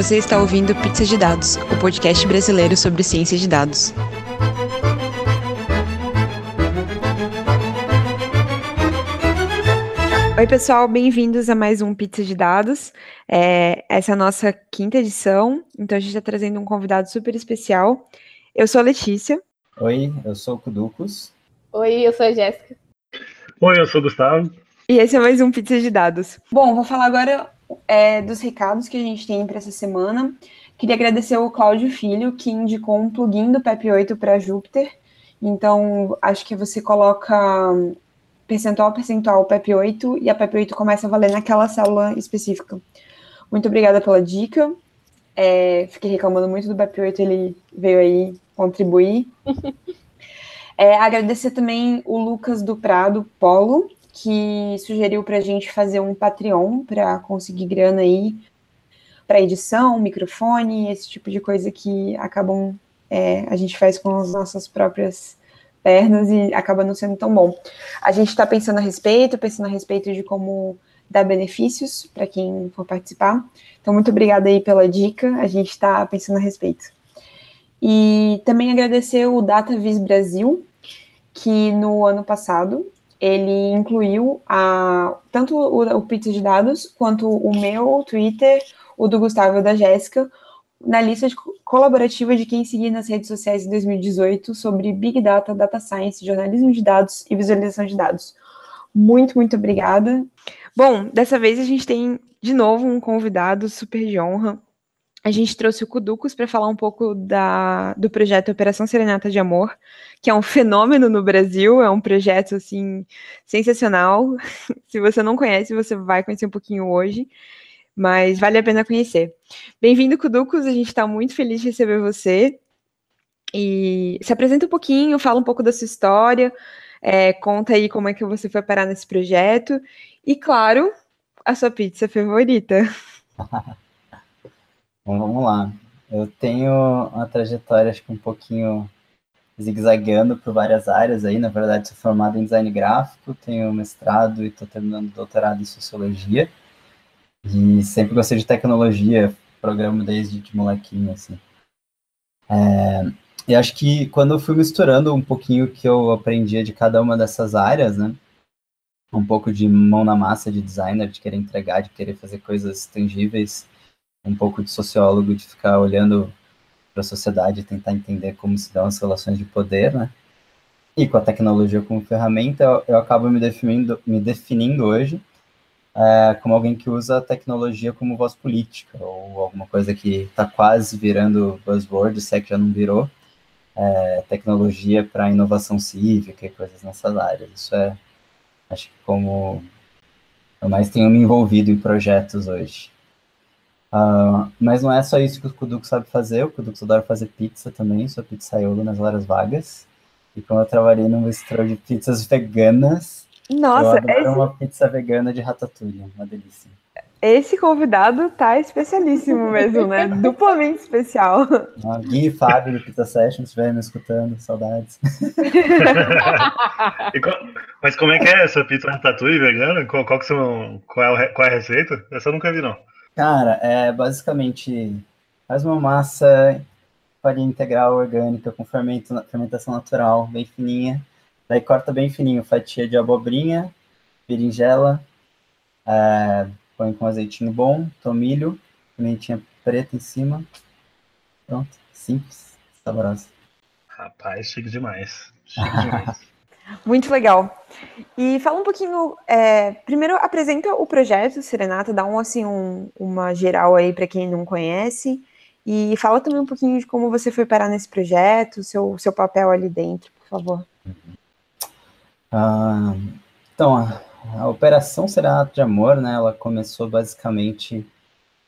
Você está ouvindo Pizza de Dados, o podcast brasileiro sobre ciência de dados. Oi, pessoal, bem-vindos a mais um Pizza de Dados. É, essa é a nossa quinta edição, então a gente está trazendo um convidado super especial. Eu sou a Letícia. Oi, eu sou o Kuducos. Oi, eu sou a Jéssica. Oi, eu sou o Gustavo. E esse é mais um Pizza de Dados. Bom, vou falar agora é, dos recados que a gente tem para essa semana. Queria agradecer ao Cláudio Filho, que indicou um plugin do PEP8 para Júpiter. Então, acho que você coloca percentual percentual PEP8 e a PEP8 começa a valer naquela célula específica. Muito obrigada pela dica. É, fiquei reclamando muito do PEP8, ele veio aí contribuir. é, agradecer também o Lucas do Prado Polo, que sugeriu para a gente fazer um Patreon para conseguir grana aí para edição, microfone, esse tipo de coisa que acabam é, a gente faz com as nossas próprias pernas e acaba não sendo tão bom. A gente está pensando a respeito, pensando a respeito de como dar benefícios para quem for participar. Então, muito obrigada aí pela dica, a gente está pensando a respeito. E também agradecer o DataVis Brasil, que no ano passado ele incluiu a, tanto o, o Pizza de Dados quanto o meu o Twitter, o do Gustavo e da Jéssica, na lista de colaborativa de quem seguir nas redes sociais em 2018 sobre Big Data, Data Science, jornalismo de dados e visualização de dados. Muito, muito obrigada. Bom, dessa vez a gente tem de novo um convidado super de honra. A gente trouxe o Kuducos para falar um pouco da, do projeto Operação Serenata de Amor, que é um fenômeno no Brasil, é um projeto assim sensacional. Se você não conhece, você vai conhecer um pouquinho hoje mas vale a pena conhecer. Bem-vindo, Kuducos, a gente está muito feliz de receber você. E se apresenta um pouquinho, fala um pouco da sua história, é, conta aí como é que você foi parar nesse projeto e, claro, a sua pizza favorita. Bom, vamos lá. Eu tenho uma trajetória, acho que um pouquinho zigue-zagueando por várias áreas aí. Na verdade, sou formado em design gráfico, tenho mestrado e estou terminando doutorado em sociologia. E sempre gostei de tecnologia, programa desde de molequinho, assim. É, e acho que quando eu fui misturando um pouquinho o que eu aprendia de cada uma dessas áreas, né? Um pouco de mão na massa de designer, de querer entregar, de querer fazer coisas tangíveis, um pouco de sociólogo, de ficar olhando para a sociedade e tentar entender como se dão as relações de poder, né? E com a tecnologia como ferramenta, eu, eu acabo me definindo, me definindo hoje é, como alguém que usa a tecnologia como voz política, ou alguma coisa que está quase virando buzzword, se é que já não virou, é, tecnologia para inovação cívica e coisas nessas áreas. Isso é, acho que como eu mais tenho me envolvido em projetos hoje. Uh, mas não é só isso que o Kuduco sabe fazer, o Kuduco adora fazer pizza também, sou pizzaiolo nas horas vagas. E como eu trabalhei num bistro de pizzas veganas, nossa, eu esse... uma pizza vegana de ratatouille, uma delícia. Esse convidado tá especialíssimo mesmo, né? Duplamente especial. Ah, Gui e Fábio do Pizza Session, se estiverem me escutando, saudades. mas como é que é essa pizza ratatouille vegana? Qual, qual, são, qual, é, qual é a receita? Essa eu nunca vi, não. Cara, é basicamente faz uma massa farinha integral orgânica com fermento, fermentação natural, bem fininha. Daí corta bem fininho, fatia de abobrinha, berinjela, é, põe com azeitinho bom, tomilho, pimentinha preta em cima. Pronto, simples, saborosa. Rapaz, chique demais. Chique demais. Muito legal. E fala um pouquinho, é, primeiro apresenta o projeto Serenata, dá um assim um, uma geral aí para quem não conhece e fala também um pouquinho de como você foi parar nesse projeto, seu seu papel ali dentro, por favor. Uhum. Ah, então, a, a Operação Serenato de Amor, né, ela começou basicamente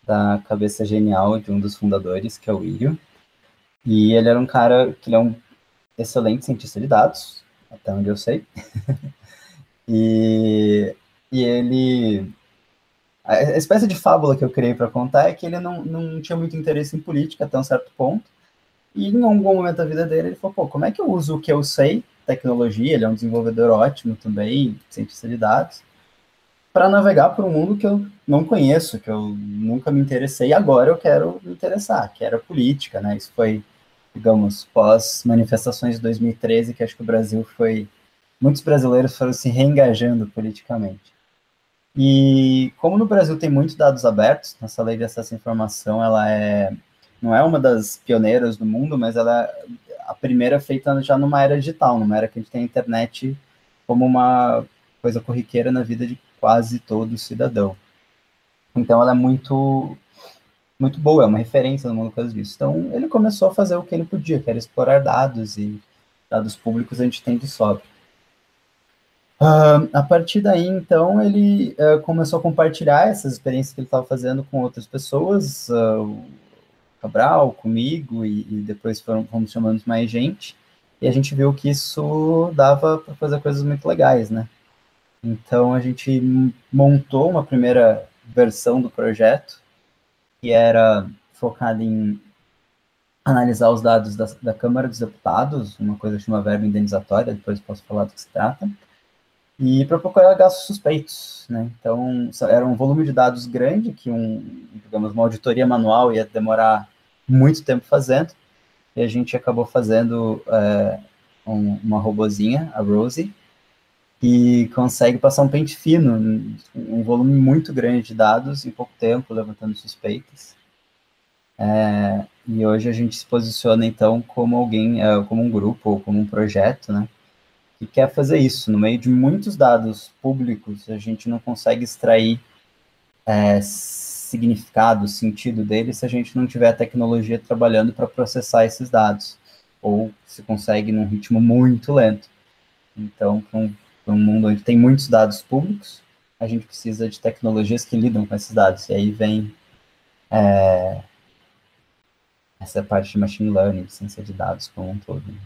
da cabeça genial de um dos fundadores, que é o Ilho. E ele era um cara que ele é um excelente cientista de dados, até onde eu sei. e, e ele. A espécie de fábula que eu criei para contar é que ele não, não tinha muito interesse em política até um certo ponto. E em algum momento da vida dele, ele falou: pô, como é que eu uso o que eu sei tecnologia, ele é um desenvolvedor ótimo também, cientista de dados. para navegar por um mundo que eu não conheço, que eu nunca me interessei, agora eu quero me interessar, que era política, né? Isso foi, digamos, pós manifestações de 2013, que acho que o Brasil foi muitos brasileiros foram se reengajando politicamente. E como no Brasil tem muitos dados abertos, nossa lei de acesso à informação, ela é não é uma das pioneiras do mundo, mas ela é a primeira feita já numa era digital, numa era que a gente tem a internet como uma coisa corriqueira na vida de quase todo cidadão. Então ela é muito muito boa, é uma referência no mundo por causa disso. Então ele começou a fazer o que ele podia, que era explorar dados e dados públicos a gente tem de sobra. Uh, a partir daí, então, ele uh, começou a compartilhar essas experiências que ele estava fazendo com outras pessoas, uh, o Cabral, comigo, e, e, depois foram, fomos chamando mais gente, e a gente viu que isso dava para fazer coisas muito legais, né? Então, a gente montou uma primeira versão do projeto, que era focada em analisar os dados da, da Câmara dos Deputados, uma coisa que chama verba indenizatória, depois posso falar do que se trata, e para procurar gastos suspeitos, né? Então, era um volume de dados grande que um, digamos, uma auditoria manual ia demorar muito tempo fazendo, e a gente acabou fazendo é, um, uma robozinha, a Rosie, que consegue passar um pente fino, um volume muito grande de dados em pouco tempo, levantando suspeitas. É, e hoje a gente se posiciona então como alguém, é, como um grupo ou como um projeto, né? que quer fazer isso. No meio de muitos dados públicos, a gente não consegue extrair é, significado, sentido deles, se a gente não tiver a tecnologia trabalhando para processar esses dados, ou se consegue num ritmo muito lento. Então, para um, um, mundo onde tem muitos dados públicos, a gente precisa de tecnologias que lidam com esses dados. E aí vem é, essa parte de machine learning, ciência de dados como um todo. Né?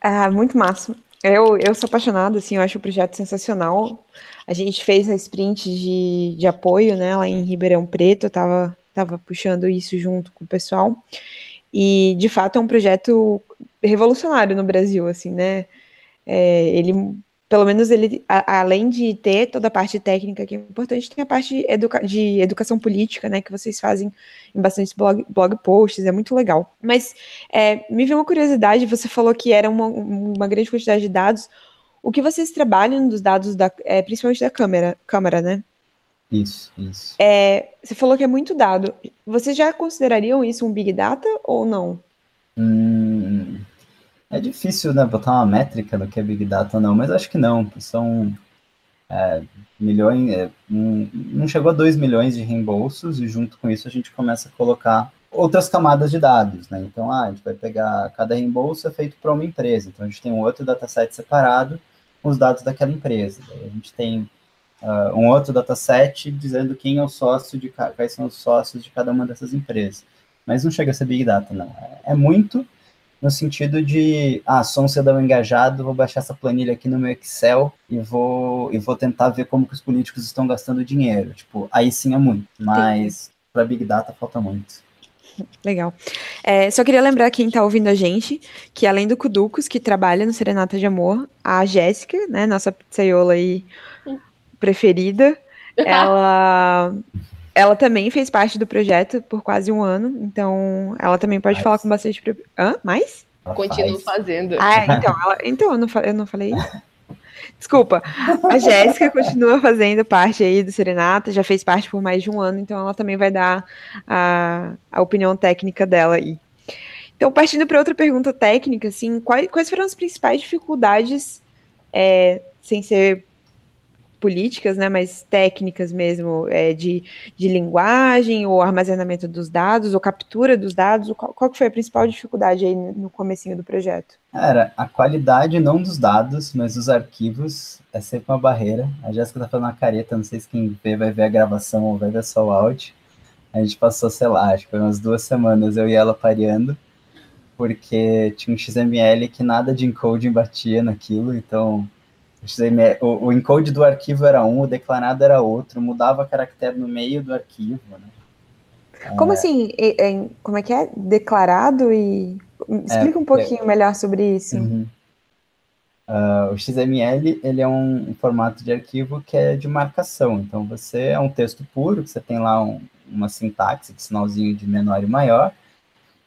Ah, muito massa. Eu, eu sou apaixonada, assim, eu acho o projeto sensacional. A gente fez a sprint de, de apoio, né, lá em Ribeirão Preto, eu tava, tava puxando isso junto com o pessoal. E, de fato, é um projeto revolucionário no Brasil, assim, né? É, ele pelo menos ele, a, além de ter toda a parte técnica que é importante, tem a parte educa de educação política, né, que vocês fazem em bastantes blog, blog posts, é muito legal. Mas é, me veio uma curiosidade, você falou que era uma, uma grande quantidade de dados. O que vocês trabalham dos dados, da, é, principalmente da câmera, câmera, né? Isso, isso. É, você falou que é muito dado. Vocês já considerariam isso um Big Data ou não? Hum, é difícil, né, botar uma métrica do que é Big Data não, mas acho que não. São é, milhões, é, um, não chegou a 2 milhões de reembolsos, e junto com isso a gente começa a colocar outras camadas de dados, né? Então, ah, a gente vai pegar, cada reembolso é feito para uma empresa, então a gente tem um outro dataset separado com os dados daquela empresa. Daí a gente tem uh, um outro dataset dizendo quem é o sócio de quais são os sócios de cada uma dessas empresas. Mas não chega a ser Big Data, não. É, é muito no sentido de, ah, sou um cidadão engajado, vou baixar essa planilha aqui no meu Excel e vou, e vou tentar ver como que os políticos estão gastando dinheiro. Tipo, aí sim é muito, mas para Big Data falta muito. Legal. É, só queria lembrar quem está ouvindo a gente que além do Cuducos, que trabalha no Serenata de Amor, a Jéssica, né, nossa pizzaiola aí preferida, ela ela também fez parte do projeto por quase um ano, então ela também pode mais. falar com bastante. Hã? Mais? Continuo fazendo. Ah, então, ela... então eu, não, eu não falei isso? Desculpa. A Jéssica continua fazendo parte aí do Serenata, já fez parte por mais de um ano, então ela também vai dar a, a opinião técnica dela aí. Então, partindo para outra pergunta técnica, assim, quais, quais foram as principais dificuldades, é, sem ser políticas, né, mais técnicas mesmo, é, de, de linguagem, ou armazenamento dos dados, ou captura dos dados? Qual, qual foi a principal dificuldade aí no comecinho do projeto? Era a qualidade não dos dados, mas dos arquivos é sempre uma barreira. A Jéssica tá falando uma careta, não sei se quem vê vai ver a gravação ou vai ver só o áudio. A gente passou, sei lá, acho que foi umas duas semanas eu e ela pareando, porque tinha um XML que nada de encoding batia naquilo, então o, o encode do arquivo era um, o declarado era outro, mudava caractere no meio do arquivo, né? Como é... assim? É, é, como é que é? Declarado e. Explica um é, pouquinho melhor sobre isso. Uhum. Uh, o XML ele é um, um, formato de arquivo que é de marcação. Então você é um texto puro, que você tem lá um, uma sintaxe de sinalzinho de menor e maior,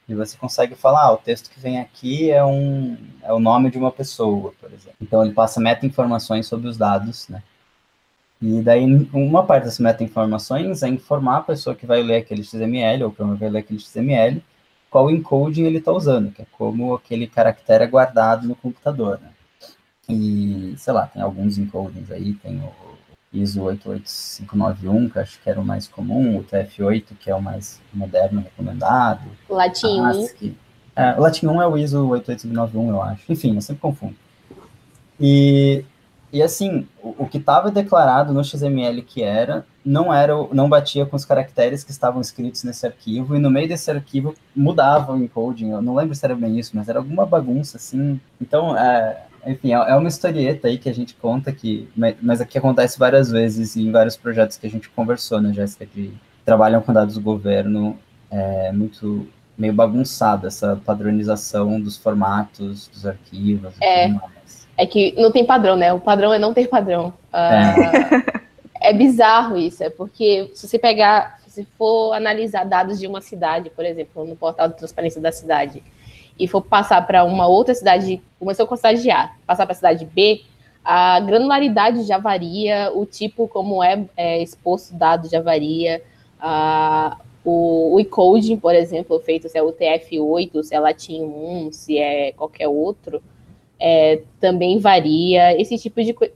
e você consegue falar, ah, o texto que vem aqui é um é o nome de uma pessoa, por exemplo. Então ele passa meta-informações sobre os dados, né? E daí uma parte dessas meta-informações é informar a pessoa que vai ler aquele XML ou que vai ler aquele XML qual encoding ele está usando, que é como aquele caractere é guardado no computador, né? E, sei lá, tem alguns encodings aí, tem o ISO 88591, que acho que era o mais comum, o TF8, que é o mais moderno, recomendado. O Latin 1. É, o Latin 1 é o ISO 88591, eu acho. Enfim, eu sempre confundo. E, e assim, o, o que estava declarado no XML que era, não era, não batia com os caracteres que estavam escritos nesse arquivo, e no meio desse arquivo mudava o encoding. Eu não lembro se era bem isso, mas era alguma bagunça, assim. Então, é, enfim, é, é uma historieta aí que a gente conta que, mas aqui acontece várias vezes em vários projetos que a gente conversou, né, Jéssica, que trabalham com dados do governo, é muito meio bagunçada essa padronização dos formatos, dos arquivos é, É que não tem padrão, né? O padrão é não ter padrão. Uh, é. é bizarro isso, é porque se você pegar, se for analisar dados de uma cidade, por exemplo, no portal de transparência da cidade, e for passar para uma outra cidade, começou com a cidade A, passar para a cidade B, a granularidade já varia, o tipo como é, é exposto dado já varia, a, o, o por exemplo, feito se é o TF8, se é Latin 1, se é qualquer outro, é, também varia. Esse tipo de coisa.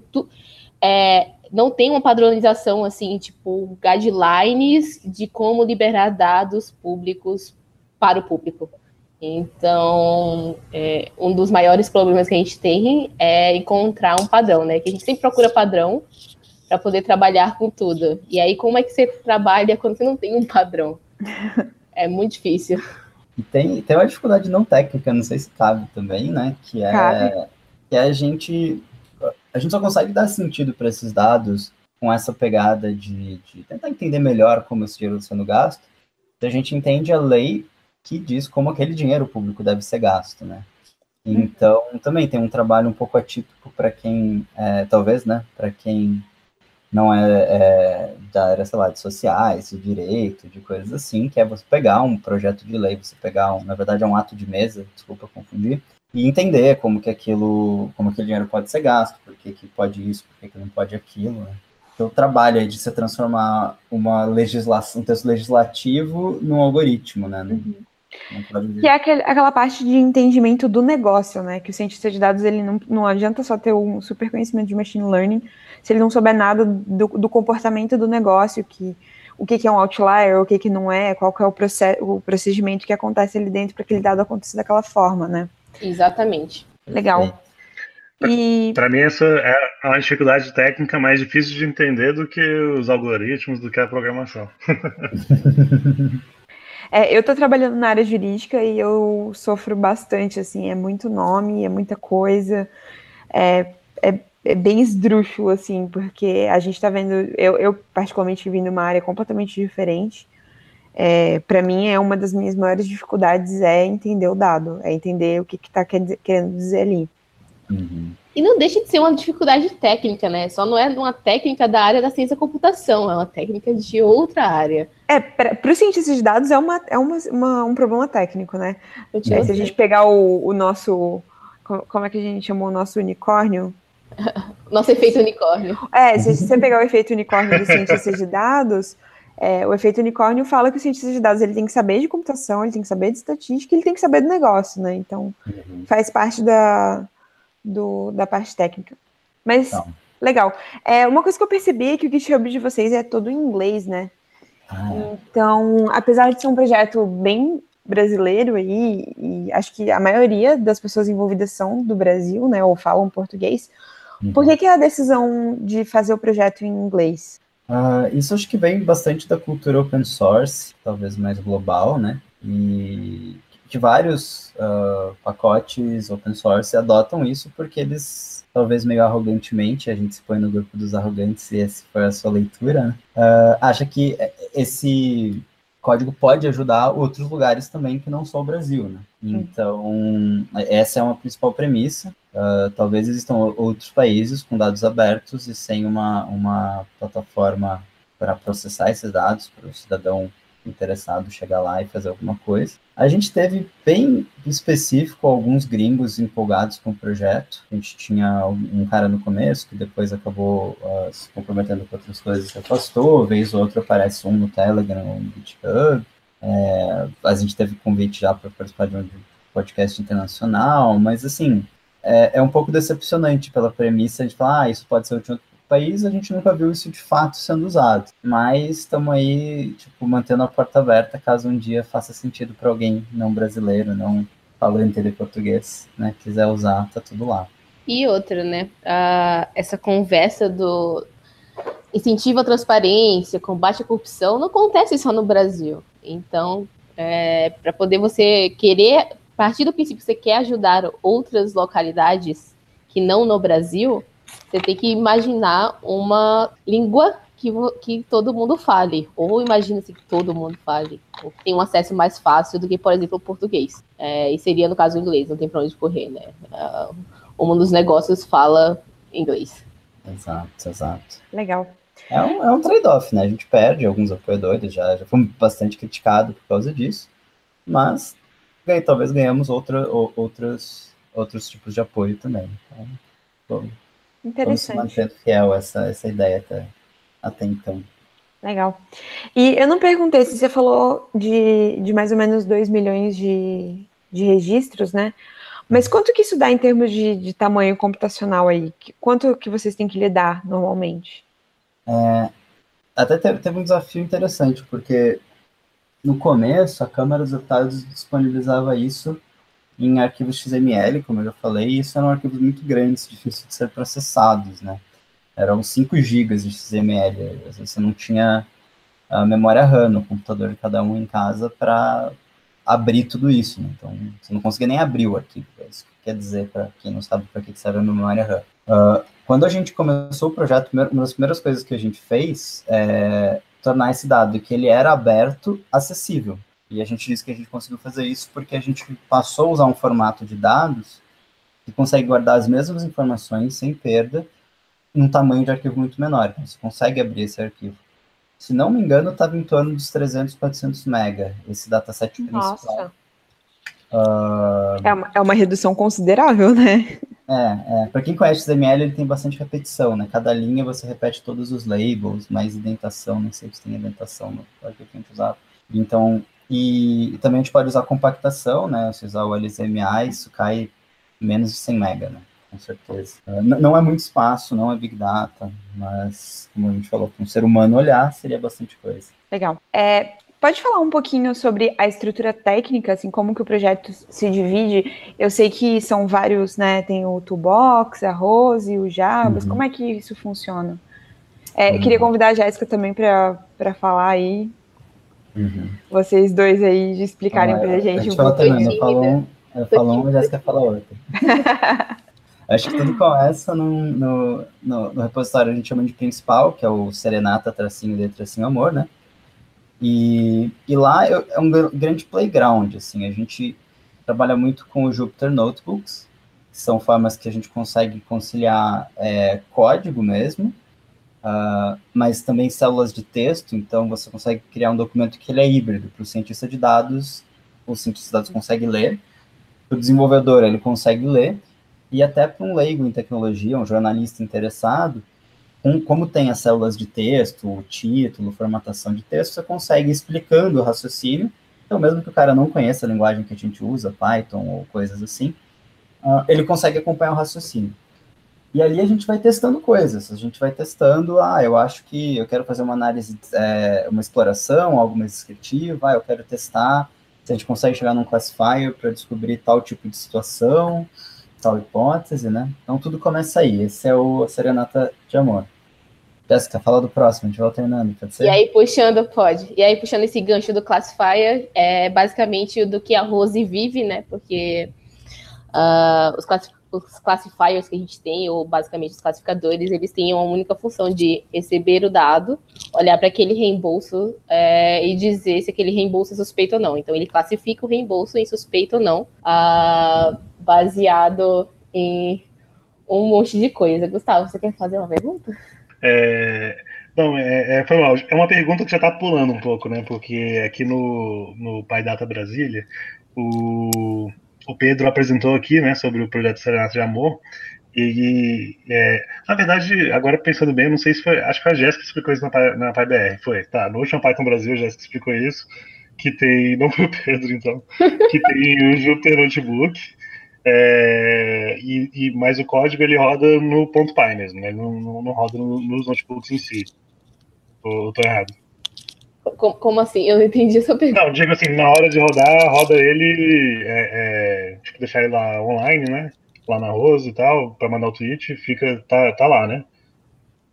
É, não tem uma padronização assim, tipo, guidelines de como liberar dados públicos para o público. Então, é, um dos maiores problemas que a gente tem é encontrar um padrão, né? Que a gente sempre procura padrão para poder trabalhar com tudo. E aí, como é que você trabalha quando você não tem um padrão? É muito difícil. E tem, tem uma dificuldade não técnica, não sei se cabe também, né? Que é, que é a gente. A gente só consegue dar sentido para esses dados com essa pegada de, de tentar entender melhor como esse dinheiro está sendo gasto. A gente entende a lei que diz como aquele dinheiro público deve ser gasto, né? Então, também tem um trabalho um pouco atípico para quem, é, talvez, né, para quem não é, é, da área, sei lá, de sociais, de direito, de coisas assim, que é você pegar um projeto de lei, você pegar, um, na verdade, é um ato de mesa, desculpa confundir, e entender como que aquilo, como aquele dinheiro pode ser gasto, por que, que pode isso, por que, que não pode aquilo, né? Então, o trabalho aí de se transformar uma legislação, um texto legislativo num algoritmo, né? Uhum. Que é aquele, aquela parte de entendimento do negócio, né? Que o cientista de dados ele não, não adianta só ter um super conhecimento de machine learning se ele não souber nada do, do comportamento do negócio, que o que, que é um outlier, o que, que não é, qual que é o, process, o procedimento que acontece ali dentro para aquele dado acontecer daquela forma, né? Exatamente. Legal. E... Para mim, essa é uma dificuldade técnica mais difícil de entender do que os algoritmos, do que a programação. É, eu estou trabalhando na área jurídica e eu sofro bastante, assim, é muito nome, é muita coisa, é, é, é bem esdrúxulo, assim, porque a gente está vendo, eu, eu particularmente vim de uma área completamente diferente, é, para mim é uma das minhas maiores dificuldades é entender o dado, é entender o que está querendo dizer ali. Uhum. E não deixa de ser uma dificuldade técnica, né? Só não é uma técnica da área da ciência da computação, é uma técnica de outra área. É, para os cientistas de dados é, uma, é uma, uma um problema técnico, né? É, se a gente pegar o, o nosso. Como é que a gente chamou o nosso unicórnio? Nosso efeito unicórnio. É, se você pegar o efeito unicórnio dos cientistas de dados, é, o efeito unicórnio fala que o cientista de dados ele tem que saber de computação, ele tem que saber de estatística, ele tem que saber do negócio, né? Então, uhum. faz parte da, do, da parte técnica. Mas, então. legal. É, uma coisa que eu percebi é que o GitHub de vocês é todo em inglês, né? Ah. Então, apesar de ser um projeto bem brasileiro aí, e acho que a maioria das pessoas envolvidas são do Brasil, né, ou falam português, uhum. por que, que é a decisão de fazer o projeto em inglês? Uh, isso acho que vem bastante da cultura open source, talvez mais global, né, e que vários uh, pacotes open source adotam isso porque eles, talvez meio arrogantemente, a gente se põe no grupo dos arrogantes e essa foi a sua leitura, né? uh, acha que esse código pode ajudar outros lugares também que não só o Brasil, né? Então, essa é uma principal premissa. Uh, talvez existam outros países com dados abertos e sem uma, uma plataforma para processar esses dados, para o cidadão interessado chegar lá e fazer alguma coisa. A gente teve bem específico alguns gringos empolgados com o projeto. A gente tinha um cara no começo que depois acabou uh, se comprometendo com outras coisas e afastou, vez ou outra aparece um no Telegram ou no GitHub. É, a gente teve convite já para participar de um podcast internacional, mas assim, é, é, um pouco decepcionante pela premissa de falar, ah, isso pode ser útil país, a gente nunca viu isso de fato sendo usado. Mas estamos aí, tipo, mantendo a porta aberta caso um dia faça sentido para alguém não brasileiro, não falante de português, né, quiser usar, tá tudo lá. E outra, né, uh, essa conversa do incentivo à transparência, combate à corrupção, não acontece só no Brasil. Então, é, para poder você querer, partir do princípio que você quer ajudar outras localidades que não no Brasil, você tem que imaginar uma língua que, que todo mundo fale, ou imagina-se que todo mundo fale, ou que tem um acesso mais fácil do que, por exemplo, o português. É, e seria, no caso, o inglês, não tem para onde correr, né? Uh, o mundo dos negócios fala inglês. Exato, exato. Legal. É um, é um trade-off, né? A gente perde alguns apoiadores, já, já foi bastante criticado por causa disso, mas ganha, talvez ganhamos outra, ou, outros, outros tipos de apoio também. Então, vamos, Interessante. Vamos manter fiel essa, essa ideia até, até então. Legal. E eu não perguntei se você falou de, de mais ou menos 2 milhões de, de registros, né? Mas quanto que isso dá em termos de, de tamanho computacional aí? Quanto que vocês têm que lidar normalmente? É, até teve, teve, um desafio interessante, porque no começo a Câmara dos Deputados disponibilizava isso em arquivos XML, como eu já falei, e isso eram arquivos muito grandes, difíceis de ser processados, né? Eram 5 GB de XML, às vezes você não tinha a memória RAM no computador de cada um em casa para abrir tudo isso, né? Então, você não conseguia nem abrir o arquivo, é isso que quer dizer para quem não sabe para que serve a memória RAM. Uh, quando a gente começou o projeto, uma das primeiras coisas que a gente fez é tornar esse dado que ele era aberto, acessível. E a gente disse que a gente conseguiu fazer isso porque a gente passou a usar um formato de dados que consegue guardar as mesmas informações sem perda num tamanho de arquivo muito menor. Então, você consegue abrir esse arquivo. Se não me engano, estava em torno dos 300, 400 mega, esse dataset Nossa. principal. Uh... É, uma, é uma redução considerável, né? É, é. para quem conhece o XML, ele tem bastante repetição, né? Cada linha você repete todos os labels, mais indentação, não sei se tem indentação no arquivo que a gente usava. Então, e, e, também a gente pode usar compactação, né? Se usar o LSMA, isso cai menos de 100 mega, né? Com certeza. Uh, não é muito espaço, não é Big Data, mas, como a gente falou, para um ser humano olhar, seria bastante coisa. Legal. É, Pode falar um pouquinho sobre a estrutura técnica, assim, como que o projeto se divide? Eu sei que são vários, né? Tem o Toolbox, a Rose, o Jabas. Uhum. Como é que isso funciona? É, uhum. Queria convidar a Jéssica também para falar aí Uhum. Vocês dois aí de explicarem ah, para a gente um pouquinho. Falou um, eu falo um, a Jéssica fala outro. Acho que tudo começa no, no, no, no, repositório a gente chama de principal, que é o Serenata tracinho de tracinho amor, né? E, e lá é, é um grande playground, assim, a gente trabalha muito com o Jupyter Notebooks, que são formas que a gente consegue conciliar é, código mesmo, Uh, mas também células de texto, então você consegue criar um documento que ele é híbrido. Para o cientista de dados, o cientista de dados consegue ler, para o desenvolvedor ele consegue ler, e até para um leigo em tecnologia, um jornalista interessado, um, como tem as células de texto, o título, formatação de texto, você consegue explicando o raciocínio, então mesmo que o cara não conheça a linguagem que a gente usa, Python ou coisas assim, uh, ele consegue acompanhar o raciocínio. E ali a gente vai testando coisas, a gente vai testando, ah, eu acho que eu quero fazer uma análise, é, uma exploração, algo mais descritivo, ah, eu quero testar se a gente consegue chegar num classifier para descobrir tal tipo de situação, tal hipótese, né? Então tudo começa aí, esse é o Serenata de Amor. Jéssica, fala do próximo, a gente vai alternando, pode ser? E aí puxando, pode, e aí puxando esse gancho do classifier, é basicamente do que a Rose vive, né, porque uh, os classifiers os classifiers que a gente tem, ou basicamente os classificadores, eles têm uma única função de receber o dado, olhar para aquele reembolso é, e dizer se aquele reembolso é suspeito ou não. Então, ele classifica o reembolso em suspeito ou não, ah, baseado em um monte de coisa. Gustavo, você quer fazer uma pergunta? É, não, é, é, foi mal. É uma pergunta que já está pulando um pouco, né? Porque aqui no, no Pai Data Brasília, o, o Pedro apresentou aqui, né, sobre o projeto Serenato de Amor. E, é, na verdade, agora pensando bem, não sei se foi. Acho que foi a Jéssica que explicou isso na, na PyBR. Foi, tá. No último Python Brasil, a Jéssica explicou isso. Que tem. Não foi o Pedro, então. Que tem o Jupyter Notebook. É, e, e, mas o código ele roda no ponto .py mesmo, né? não, não, não roda no, nos notebooks em si. Ou tô errado? Como, como, assim? Eu não entendi essa pergunta. Não, digo assim, na hora de rodar, roda ele, é, é, tipo, deixar ele lá online, né? Lá na Rose e tal, para mandar o tweet, fica, tá, tá lá, né?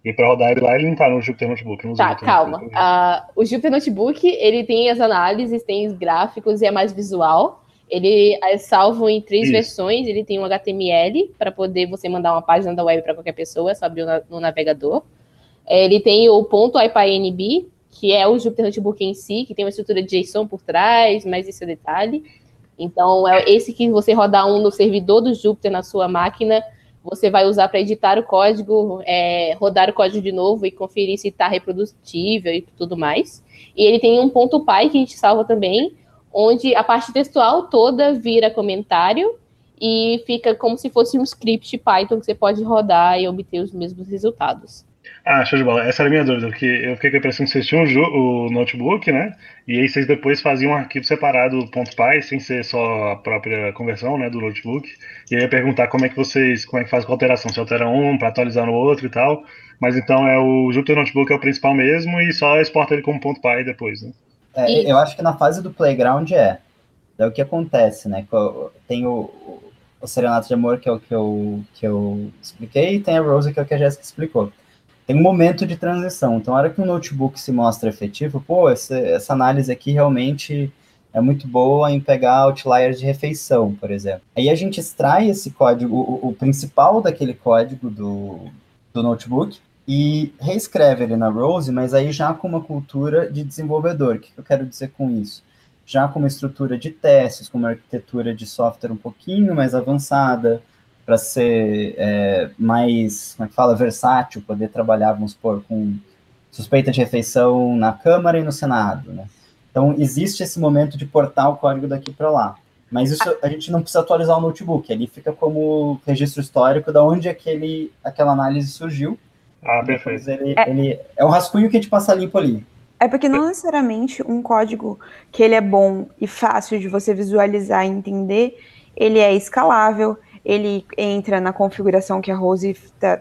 E para rodar ele lá, ele não tá no Jupyter Notebook. tá, calma. Uh, o Jupyter Notebook, ele tem as análises, tem os gráficos e é mais visual. Ele é salvo em três Isso. versões. Ele tem um HTML para poder você mandar uma página da web para qualquer pessoa, é só abrir no navegador. É, ele tem o ponto .ipynb, que é o Jupyter Notebook em si, que tem uma estrutura de JSON por trás, mas esse é detalhe. Então, é esse que você rodar um no servidor do Jupyter na sua máquina, você vai usar para editar o código, é, rodar o código de novo e conferir se está reprodutível e tudo mais. E ele tem um ponto .py que a gente salva também, onde a parte textual toda vira comentário e fica como se fosse um script Python que você pode rodar e obter os mesmos resultados. Ah, show de bola. Essa era a minha dúvida, porque eu fiquei com a impressão que vocês tinham o, notebook, né? E aí vocês depois faziam um arquivo separado .py, sem ser só a própria conversão, né, do notebook. E aí eu ia perguntar como é que vocês, como é que faz com a alteração, se altera um para atualizar no outro e tal. Mas então é o Jupyter Notebook é o principal mesmo e só exporta ele como .py depois, né? É, eu acho que na fase do playground é. É o que acontece, né? Tem o, o Serenato de Amor, que é o que eu, que eu expliquei, e tem a Rose, que é o que a Jéssica explicou tem um momento de transição. Então, a hora que o notebook se mostra efetivo, pô, essa, essa análise aqui realmente é muito boa em pegar outliers de refeição, por exemplo. Aí a gente extrai esse código, o, o principal daquele código do, do notebook, e reescreve ele na Rose, mas aí já com uma cultura de desenvolvedor. O que eu quero dizer com isso? Já com uma estrutura de testes, com uma arquitetura de software um pouquinho mais avançada, para ser é, mais, como é que fala, versátil, poder trabalhar, vamos supor, com suspeita de refeição na Câmara e no Senado, né? Então, existe esse momento de portar o código daqui para lá. Mas isso a gente não precisa atualizar o notebook, ele fica como registro histórico de onde aquele, aquela análise surgiu. Ah, perfeito. Ele é. ele é um rascunho que a gente passa limpo ali. É porque não necessariamente um código que ele é bom e fácil de você visualizar e entender, ele é escalável, ele entra na configuração que a Rose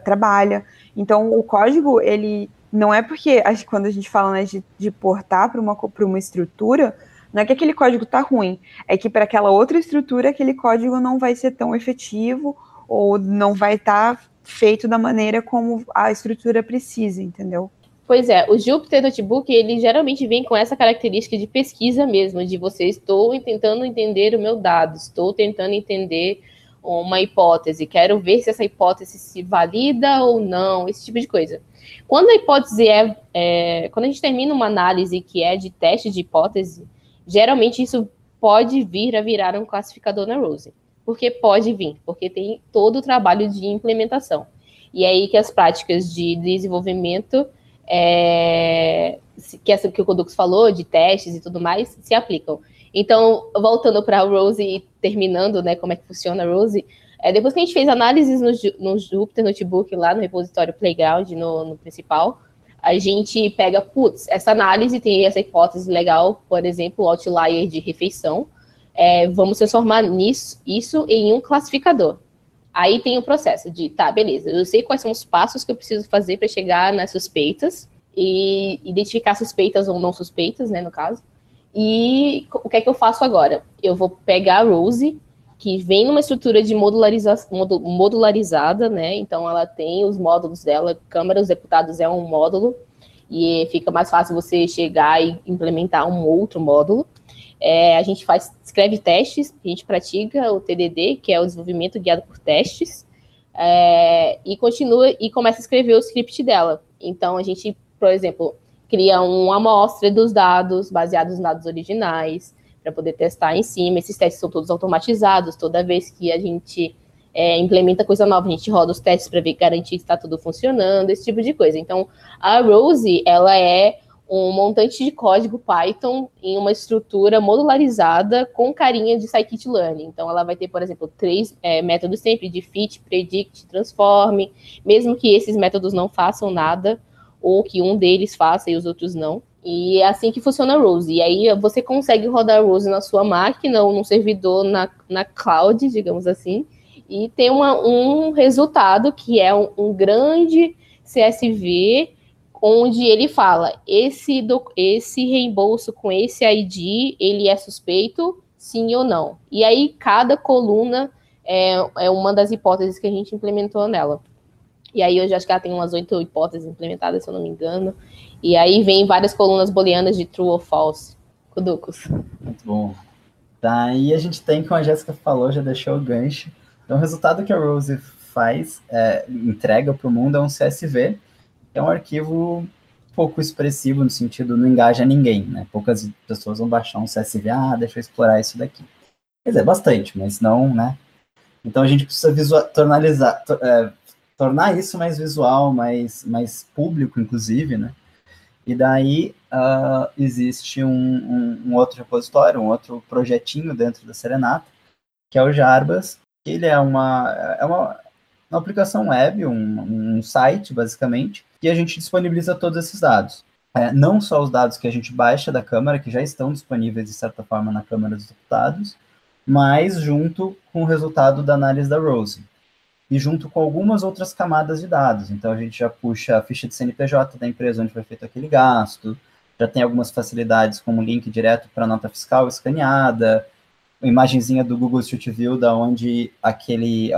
trabalha. Então, o código, ele não é porque quando a gente fala né, de, de portar para uma, uma estrutura, não é que aquele código está ruim, é que para aquela outra estrutura aquele código não vai ser tão efetivo ou não vai estar tá feito da maneira como a estrutura precisa, entendeu? Pois é, o Jupyter Notebook, ele geralmente vem com essa característica de pesquisa mesmo, de você estou tentando entender o meu dado, estou tentando entender uma hipótese, quero ver se essa hipótese se valida ou não, esse tipo de coisa. Quando a hipótese é, é, quando a gente termina uma análise que é de teste de hipótese, geralmente isso pode vir a virar um classificador na Rose. Porque pode vir, porque tem todo o trabalho de implementação. E é aí que as práticas de desenvolvimento é, que, essa, que o Codux falou, de testes e tudo mais, se aplicam. Então, voltando para a Rose e terminando, né, como é que funciona a Rose, é, depois que a gente fez análises no, no Jupyter Notebook, lá no repositório Playground, no, no principal, a gente pega, putz, essa análise tem essa hipótese legal, por exemplo, outlier de refeição, é, vamos transformar nisso, isso em um classificador. Aí tem o processo de, tá, beleza, eu sei quais são os passos que eu preciso fazer para chegar nas suspeitas e identificar suspeitas ou não suspeitas, né, no caso. E o que é que eu faço agora? Eu vou pegar a Rose, que vem numa estrutura de modulariza modularizada, né? Então ela tem os módulos dela, Câmara dos Deputados é um módulo, e fica mais fácil você chegar e implementar um outro módulo. é, a gente faz, escreve testes, a gente pratica o TDD, que é o desenvolvimento guiado por testes, é, e continua e começa a escrever o script dela. Então, a gente, por exemplo, cria uma amostra dos dados baseados nos dados originais para poder testar em cima. Esses testes são todos automatizados. Toda vez que a gente é, implementa coisa nova, a gente roda os testes para ver garantir que está tudo funcionando, esse tipo de coisa. Então, a Rose, ela é um montante de código Python em uma estrutura modularizada com carinha de scikit-learn. Então, ela vai ter, por exemplo, três é, métodos sempre de fit, predict, transform, mesmo que esses métodos não façam nada, ou que um deles faça e os outros não. E é assim que funciona a Rose. E aí você consegue rodar a Rose na sua máquina ou num servidor na, na cloud, digamos assim, e ter uma, um resultado que é um, um grande CSV onde ele fala esse do, esse reembolso com esse ID ele é suspeito sim ou não e aí cada coluna é, é uma das hipóteses que a gente implementou nela e aí hoje acho que ela tem umas oito hipóteses implementadas se eu não me engano e aí vem várias colunas booleanas de true ou false Kuducos. muito bom daí a gente tem como a Jéssica falou já deixou o gancho então o resultado que a Rose faz é, entrega para o mundo é um CSV é um arquivo pouco expressivo no sentido não engaja ninguém, né? Poucas pessoas vão baixar um CSV, ah, deixa eu explorar isso daqui. Quer dizer, bastante, mas não, né? Então a gente precisa visual, tornalizar, to, é, tornar isso mais visual, mais, mais público, inclusive, né? E daí uh, existe um, um, um, outro repositório, um outro projetinho dentro da Serenata, que é o Jarbas. Ele é uma, é uma, uma aplicação web, um, um site, basicamente, e a gente disponibiliza todos esses dados. É, não só os dados que a gente baixa da Câmara, que já estão disponíveis, de certa forma, na Câmara dos Deputados, mas junto com o resultado da análise da Rose. E junto com algumas outras camadas de dados. Então, a gente já puxa a ficha de CNPJ da empresa onde foi feito aquele gasto, já tem algumas facilidades, como link direto para a nota fiscal escaneada, imagenzinha do Google Street View da onde aquele,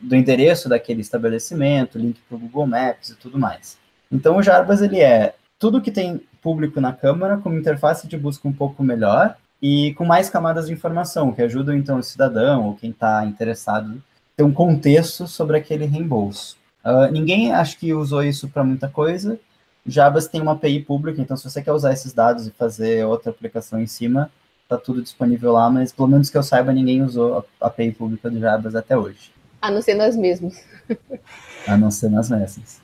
do endereço daquele estabelecimento, link para o Google Maps e tudo mais. Então, o Jarbas, ele é tudo que tem público na câmera, com interface de busca um pouco melhor e com mais camadas de informação, que ajudam, então, o cidadão ou quem está interessado ter um contexto sobre aquele reembolso. Uh, ninguém, acho que, usou isso para muita coisa. Jabas tem uma API pública, então, se você quer usar esses dados e fazer outra aplicação em cima, está tudo disponível lá, mas, pelo menos que eu saiba, ninguém usou a API pública do Jabas até hoje. A não ser nós mesmos. a não ser nós mesmos.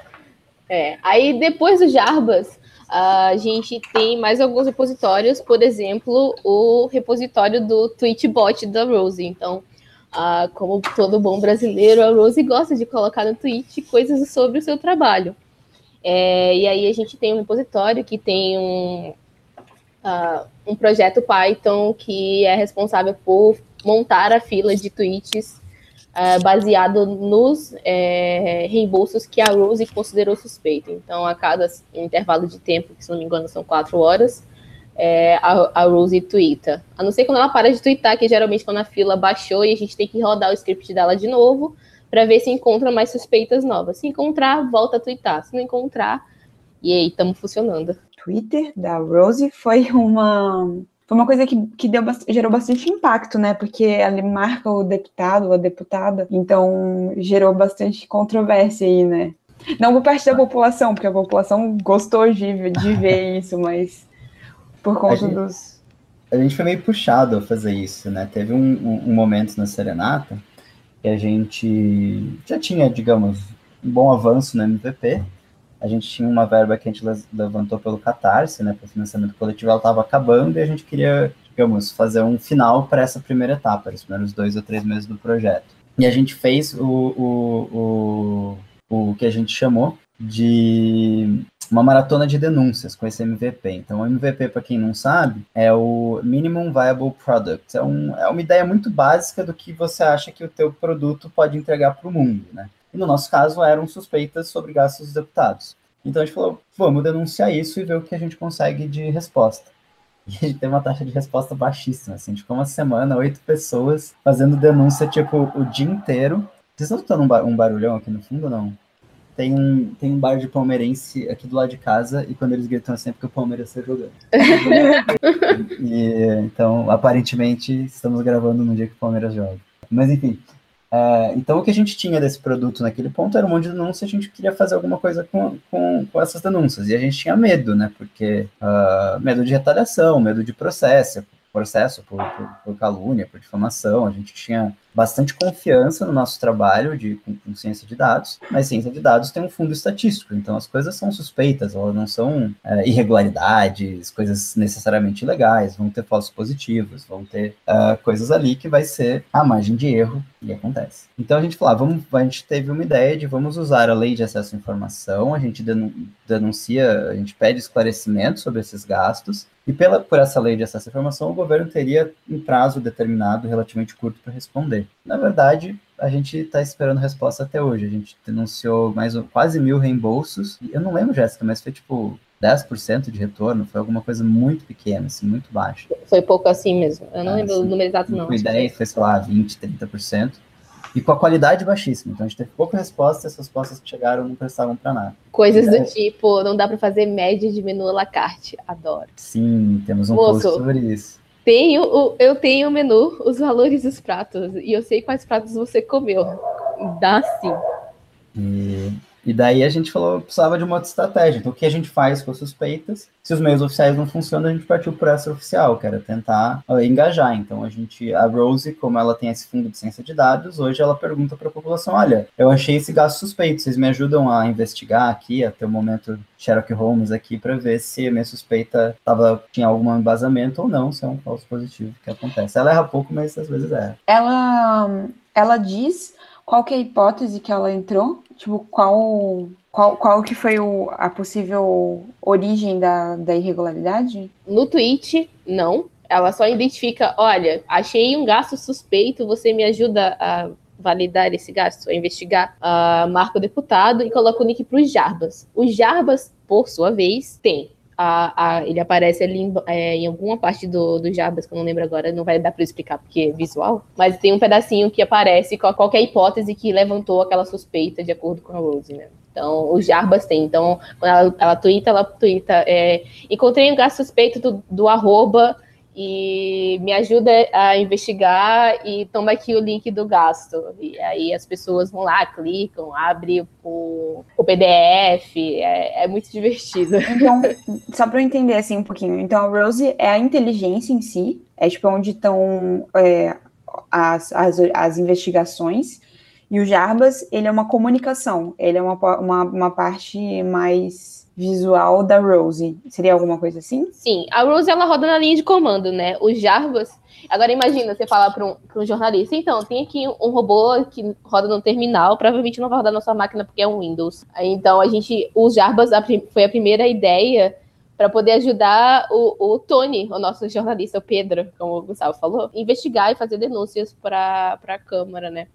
É, aí depois do Jarbas, a gente tem mais alguns repositórios, por exemplo, o repositório do Tweetbot da Rose. Então, uh, como todo bom brasileiro, a Rose gosta de colocar no tweet coisas sobre o seu trabalho. É, e aí a gente tem um repositório que tem um, uh, um projeto Python que é responsável por montar a fila de tweets uh, baseado nos é, reembolsos que a Rose considerou suspeito. Então, a cada intervalo de tempo, que se não me engano são quatro horas, é, a, a Rose twitta. A não ser quando ela para de twittar, que geralmente quando a fila baixou e a gente tem que rodar o script dela de novo para ver se encontra mais suspeitas novas. Se encontrar, volta a twittar. Se não encontrar, e aí, estamos funcionando. Twitter da Rose foi uma foi uma coisa que, que deu, gerou bastante impacto, né? Porque ela marca o deputado a deputada, então gerou bastante controvérsia aí, né? Não por parte da população, porque a população gostou de, de ver isso, mas por conta a gente, dos. A gente foi meio puxado a fazer isso, né? Teve um, um, um momento na Serenata que a gente já tinha, digamos, um bom avanço no MVP, a gente tinha uma verba que a gente levantou pelo Catarse, né, para o financiamento coletivo, ela estava acabando e a gente queria, digamos, fazer um final para essa primeira etapa, os primeiros dois ou três meses do projeto. E a gente fez o, o, o, o que a gente chamou de uma maratona de denúncias com esse MVP. Então, o MVP, para quem não sabe, é o Minimum Viable Product. É, um, é uma ideia muito básica do que você acha que o teu produto pode entregar para o mundo, né? E no nosso caso eram suspeitas sobre gastos dos deputados. Então a gente falou, vamos denunciar isso e ver o que a gente consegue de resposta. E a gente teve uma taxa de resposta baixíssima, assim, tipo uma semana, oito pessoas fazendo denúncia, tipo, o dia inteiro. Vocês estão escutando um, barulhão aqui no fundo não? Tem um, tem um bar de palmeirense aqui do lado de casa e quando eles gritam assim é porque o Palmeiras está jogando. e, então, aparentemente, estamos gravando no dia que o Palmeiras joga. Mas enfim, é, então, o que a gente tinha desse produto naquele ponto era um monte de denúncias, a gente queria fazer alguma coisa com, com, com essas denúncias. E a gente tinha medo, né? Porque uh, medo de retaliação, medo de processo, processo por, por, por, calúnia, por difamação. A gente tinha bastante confiança no nosso trabalho de, com, com, ciência de dados, mas ciência de dados tem um fundo estatístico, então as coisas são suspeitas, elas não são é, irregularidades, coisas necessariamente ilegais, vão ter falsos positivos, vão ter uh, coisas ali que vai ser a margem de erro e acontece. Então a gente falou, ah, vamos, a gente teve uma ideia de vamos usar a lei de acesso à informação, a gente denuncia, a gente pede esclarecimento sobre esses gastos, e pela, por essa lei de acesso à informação, o governo teria um prazo determinado, relativamente curto, para responder. Na verdade, a gente está esperando resposta até hoje. A gente denunciou mais quase mil reembolsos. Eu não lembro, Jéssica, mas foi tipo 10% de retorno, foi alguma coisa muito pequena, assim, muito baixa. Foi pouco assim mesmo. Eu não ah, lembro assim, o número exato, não. Com ideia, foi, sei lá, 20, 30% e com a qualidade baixíssima. Então a gente teve pouca resposta, as respostas que chegaram não prestavam para nada. Coisas do tipo, não dá para fazer média de menu à la carte. Adoro. Sim, temos um Moço, post sobre isso. Tenho, eu tenho o menu, os valores dos pratos, e eu sei quais pratos você comeu. Dá sim. E e daí a gente falou precisava de uma outra estratégia. Então, o que a gente faz com as suspeitas? Se os meios oficiais não funcionam, a gente partiu por essa oficial, que era tentar uh, engajar. Então, a gente, a Rose, como ela tem esse fundo de ciência de dados, hoje ela pergunta para a população: olha, eu achei esse gasto suspeito, vocês me ajudam a investigar aqui, até o momento Sherlock Holmes aqui, para ver se a minha suspeita tava, tinha algum embasamento ou não, se é um falso positivo que acontece. Ela erra pouco, mas às vezes erra. Ela, ela diz qual que é a hipótese que ela entrou? Tipo, qual, qual, qual que foi o, a possível origem da, da irregularidade? No tweet, não. Ela só identifica, olha, achei um gasto suspeito, você me ajuda a validar esse gasto, a investigar, uh, marca o deputado e coloca o link para os Jarbas. Os Jarbas, por sua vez, tem a, a, ele aparece ali em, é, em, alguma parte do, do Jabas, que eu não lembro agora, não vai dar para explicar porque é visual, mas tem um pedacinho que aparece com qualquer hipótese que levantou aquela suspeita de acordo com a Rose, né? Então, os Jarbas têm. Então, quando ela, ela ela twitta. É, encontrei um gasto suspeito do, do arroba e me ajuda a investigar e toma aqui o link do gasto. E aí as pessoas vão lá, clicam, abrem o, o PDF, é, é, muito divertido. Então, só para eu entender assim um pouquinho, então a Rose é a inteligência em si, é tipo onde estão é, as, as, as investigações, e o Jarbas, ele é uma comunicação, ele é uma, uma, uma parte mais visual da Rose. Seria alguma coisa assim? Sim, a Rose ela roda na linha de comando, né? O Jarbas. Agora imagina você falar para um, um jornalista, então, tem aqui um robô que roda no terminal, provavelmente não vai rodar na sua máquina porque é um Windows. Então a gente, o Jarbas foi a primeira ideia para poder ajudar o, o, Tony, o nosso jornalista, o Pedro, como o Gustavo falou, investigar e fazer denúncias para a Câmara, né?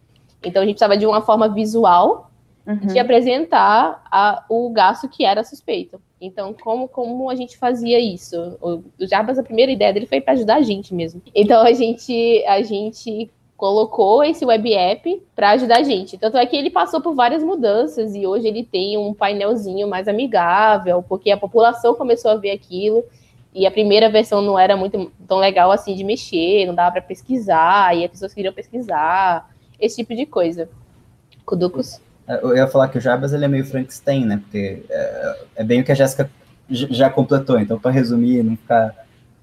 Então a gente precisava de uma forma visual uhum. de apresentar a, o gasto que era suspeito. Então, como, como a gente fazia isso? O, o Jarbas, a primeira ideia dele foi para ajudar a gente mesmo. Então, a gente, a gente colocou esse web app para ajudar a gente. Tanto é que ele passou por várias mudanças e hoje ele tem um painelzinho mais amigável, porque a população começou a ver aquilo. E a primeira versão não era muito tão legal assim de mexer, não dava para pesquisar, e as pessoas queriam pesquisar, esse tipo de coisa. Cuducos? Eu ia falar que o Jarbas ele é meio Frankenstein, né? Porque é, é bem o que a Jéssica já completou. Então, para resumir e não ficar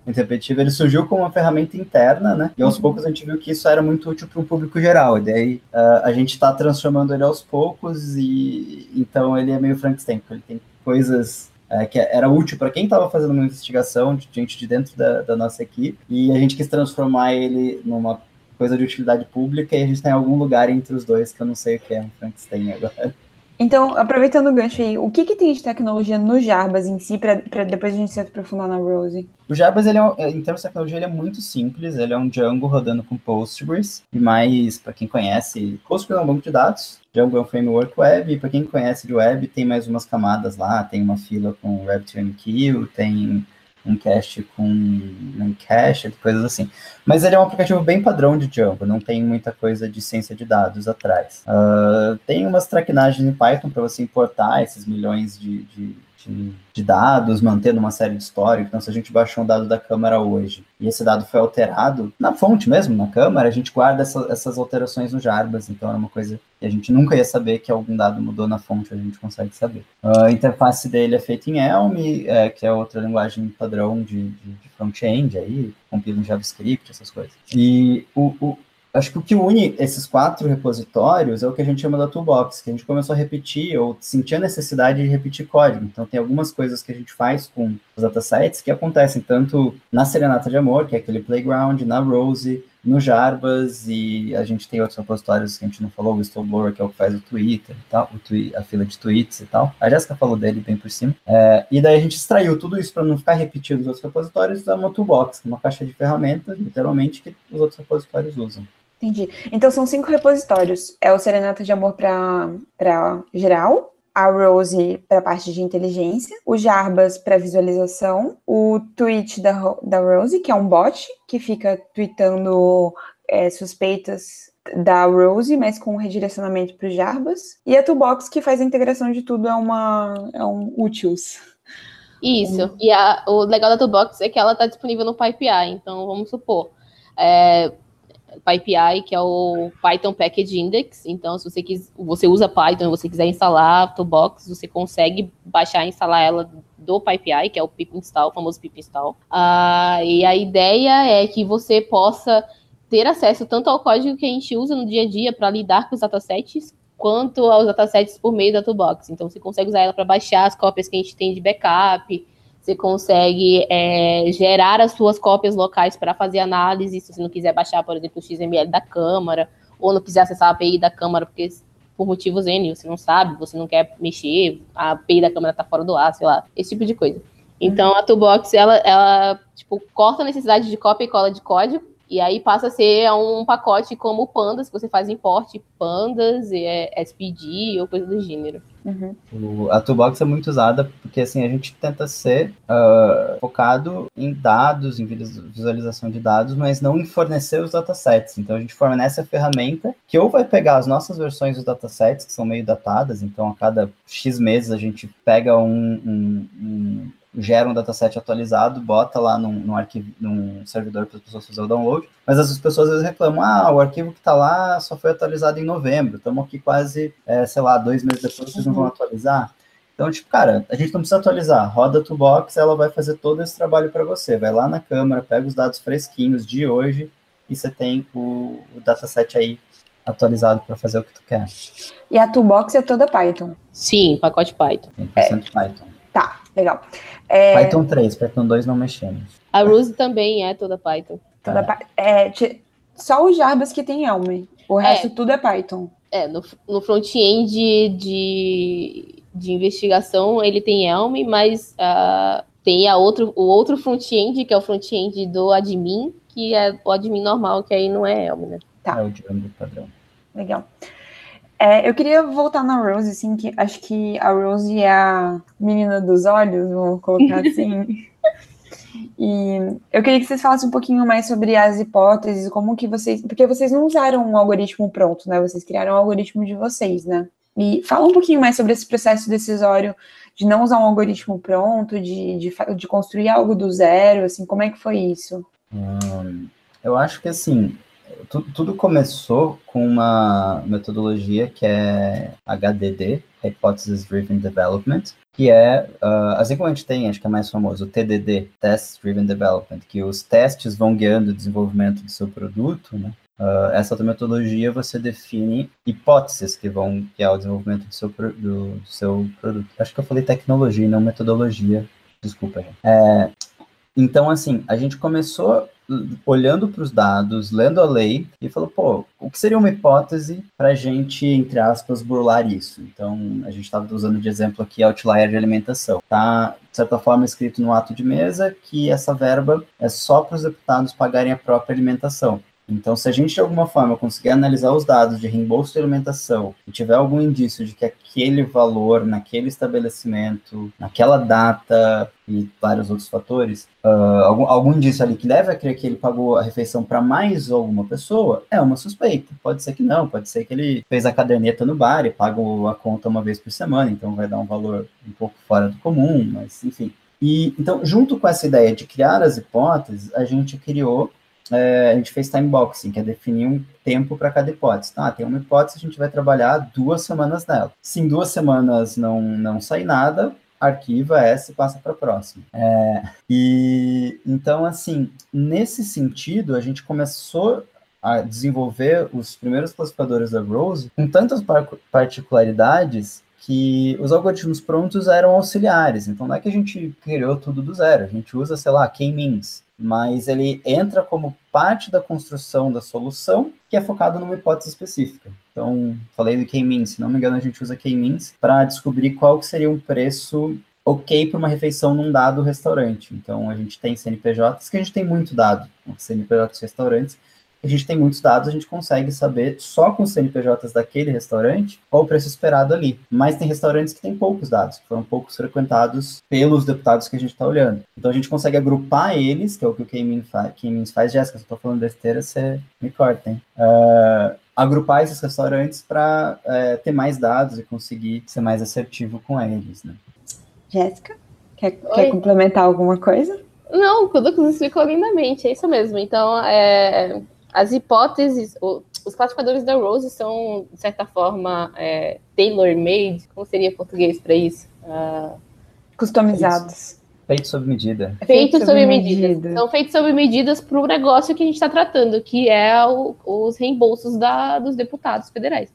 muito repetitivo, ele surgiu como uma ferramenta interna, né? E aos uhum. poucos a gente viu que isso era muito útil para o público geral. E daí uh, a gente está transformando ele aos poucos e então ele é meio Frankenstein, porque ele tem coisas uh, que era útil para quem estava fazendo uma investigação, de gente de dentro da, da nossa equipe, e a gente quis transformar ele numa coisa de utilidade pública e a gente tem algum lugar entre os dois que eu não sei o que é um Frankenstein agora. Então, aproveitando o gancho aí, o que, que tem de tecnologia no Jarbas em si, para depois a gente se aprofundar na Rose? O Jarbas, ele é, em termos de tecnologia, ele é muito simples, ele é um Django rodando com Postgres, e mais, para quem conhece, Postgres é um banco de dados, Django é um framework web, e para quem conhece de web, tem mais umas camadas lá, tem uma fila com RabbitMQ, tem um cache com um cache, coisas assim. Mas ele é um aplicativo bem padrão de Django, não tem muita coisa de ciência de dados atrás. Uh, tem umas traquinagens em Python para você importar esses milhões de, de de, de, dados, mantendo uma série de histórico. Então, se a gente baixou um dado da câmera hoje e esse dado foi alterado na fonte mesmo, na câmera, a gente guarda essa, essas alterações no Jarbas. Então, é uma coisa que a gente nunca ia saber que algum dado mudou na fonte, a gente consegue saber. A interface dele é feita em Elm, é, que é outra linguagem padrão de, de, de front-end aí, compila em JavaScript, essas coisas. E o, o acho que o que une esses quatro repositórios é o que a gente chama da toolbox, que a gente começou a repetir ou sentir a necessidade de repetir código. Então, tem algumas coisas que a gente faz com os datasets que acontecem tanto na Serenata de Amor, que é aquele playground, na Rose, no Jarbas, e a gente tem outros repositórios que a gente não falou, o Whistleblower, que é o que faz o Twitter e tal, o twi a fila de tweets e tal. A Jéssica falou dele bem por cima. É, e daí a gente extraiu tudo isso para não ficar repetido nos outros repositórios da uma toolbox, uma caixa de ferramentas, literalmente, que os outros repositórios usam. Entendi. Então são cinco repositórios. É o Serenata de Amor para geral, a Rose para a parte de inteligência, o Jarbas para visualização, o tweet da, da Rose, que é um bot que fica tweetando é, suspeitas da Rose, mas com redirecionamento para o Jarbas, e a Toolbox que faz a integração de tudo é uma é um útils. Isso. Um... E a, o legal da Toolbox é que ela está disponível no PyPI. Então vamos supor, é, PyPI, que é o Python Package Index. Então, se você, quis, você usa Python e você quiser instalar a Toolbox, você consegue baixar e instalar ela do PyPI, que é o pip install, o famoso pip install. Uh, e a ideia é que você possa ter acesso tanto ao código que a gente usa no dia a dia para lidar com os datasets, quanto aos datasets por meio da Toolbox. Então, você consegue usar ela para baixar as cópias que a gente tem de backup, você consegue é, gerar as suas cópias locais para fazer análise, se você não quiser baixar, por exemplo, o XML da câmara, ou não quiser acessar a API da câmara, porque por motivos N, você não sabe, você não quer mexer, a API da câmera está fora do ar, sei lá, esse tipo de coisa. Então, a Toolbox, ela, ela tipo, corta a necessidade de cópia e cola de código, e aí passa a ser um pacote como o Pandas, que você faz importe Pandas, é, SPD ou coisa do gênero. Uhum. O, a Toolbox é muito usada porque assim a gente tenta ser uh, focado em dados, em visualização de dados, mas não em fornecer os datasets. Então a gente fornece a ferramenta que ou vai pegar as nossas versões dos datasets, que são meio datadas, então a cada X meses a gente pega um, um, um gera um dataset atualizado, bota lá num, num, arquivo, num servidor para as pessoas fazerem o download, mas as pessoas às vezes reclamam, ah, o arquivo que está lá só foi atualizado em novembro, estamos aqui quase, é, sei lá, dois meses depois, vocês não vão atualizar? Então, tipo, cara, a gente não precisa atualizar, roda a Toolbox, ela vai fazer todo esse trabalho para você, vai lá na câmera, pega os dados fresquinhos de hoje, e você tem o, o dataset aí atualizado para fazer o que tu quer. E a Toolbox é toda Python? Sim, pacote Python. 100% é. Python. Tá, legal. É... Python 3, Python 2 não mexemos. A Ruse também é toda Python. Toda tá. é, só o Jarbas que tem Elm. O é. resto é, tudo é Python. É, no, no front-end de, de investigação ele tem Elm, mas uh, tem a outro, o outro front-end, que é o front-end do admin, que é o admin normal, que aí não é Elm, né? Tá. É o Django padrão. Legal. É, eu queria voltar na Rose, assim, que acho que a Rose é a menina dos olhos, vou colocar assim. e eu queria que vocês falassem um pouquinho mais sobre as hipóteses, como que vocês. Porque vocês não usaram um algoritmo pronto, né? Vocês criaram um algoritmo de vocês, né? E fala um pouquinho mais sobre esse processo decisório de não usar um algoritmo pronto, de, de, de construir algo do zero, assim, como é que foi isso? Hum, eu acho que assim, tudo, tudo começou com uma metodologia que é HDD, Hypothesis Driven Development, que é, uh, assim como a gente tem, acho que é mais famoso, o TDD, Test Driven Development, que os testes vão guiando o desenvolvimento do seu produto, né? Uh, essa outra metodologia você define hipóteses que vão guiar o desenvolvimento do seu, do, do seu produto. Acho que eu falei tecnologia, não metodologia. Desculpa, gente. É, então, assim, a gente começou olhando para os dados, lendo a lei, e falou, pô, o que seria uma hipótese para a gente, entre aspas, burlar isso? Então, a gente estava usando de exemplo aqui outlier de alimentação. Tá, de certa forma, escrito no ato de mesa que essa verba é só para os deputados pagarem a própria alimentação. Então, se a gente de alguma forma conseguir analisar os dados de reembolso de alimentação e tiver algum indício de que aquele valor naquele estabelecimento, naquela data e vários outros fatores, uh, algum, algum indício ali que leva a crer que ele pagou a refeição para mais alguma pessoa, é uma suspeita. Pode ser que não, pode ser que ele fez a caderneta no bar e paga a conta uma vez por semana, então vai dar um valor um pouco fora do comum, mas enfim. E então, junto com essa ideia de criar as hipóteses, a gente criou é, a gente fez time boxing, que é definir um tempo para cada hipótese. Tá, tem uma hipótese, a gente vai trabalhar duas semanas nela. Se em duas semanas não, não sair nada, arquiva essa e passa para a próxima. É, e então, assim, nesse sentido, a gente começou a desenvolver os primeiros classificadores da Rose com tantas particularidades que os algoritmos prontos eram auxiliares. Então, não é que a gente criou tudo do zero. A gente usa, sei lá, k-means mas ele entra como parte da construção da solução que é focado numa hipótese específica. Então, falei do K-means, se não me engano, a gente usa K-means para descobrir qual que seria um preço ok para uma refeição num dado restaurante. Então, a gente tem CNPJs, que a gente tem muito dado, CNPJs restaurantes, a gente tem muitos dados, a gente consegue saber só com os CNPJs daquele restaurante qual o preço esperado ali. Mas tem restaurantes que têm poucos dados, que foram poucos frequentados pelos deputados que a gente está olhando. Então a gente consegue agrupar eles, que é o que o K-Means faz. faz. Jéssica, se eu estou falando besteira, você me corta, hein? Uh, agrupar esses restaurantes para é, ter mais dados e conseguir ser mais assertivo com eles, né? Jéssica, quer, quer complementar alguma coisa? Não, o Lucas explicou lindamente, é isso mesmo. Então, é, as hipóteses, os classificadores da Rose são, de certa forma, é, tailor-made, como seria português para isso? Uh, Customizados. Feitos sob medida. Feitos sob medida. Medida. São feitos sob medidas para o negócio que a gente está tratando, que é o, os reembolsos da, dos deputados federais.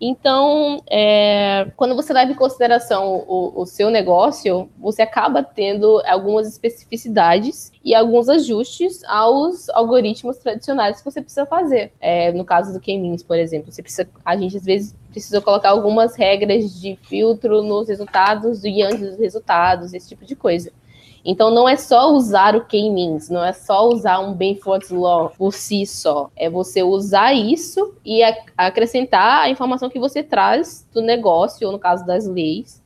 Então, é, quando você leva em consideração o, o, seu negócio, você acaba tendo algumas especificidades e alguns ajustes aos algoritmos tradicionais que você precisa fazer. É, no caso do K-means, por exemplo, você precisa, a gente às vezes precisa colocar algumas regras de filtro nos resultados e antes dos resultados, esse tipo de coisa. Então não é só usar o K-means, não é só usar um Benford's Law por si só. É você usar isso e acrescentar a informação que você traz do negócio, ou no caso das leis,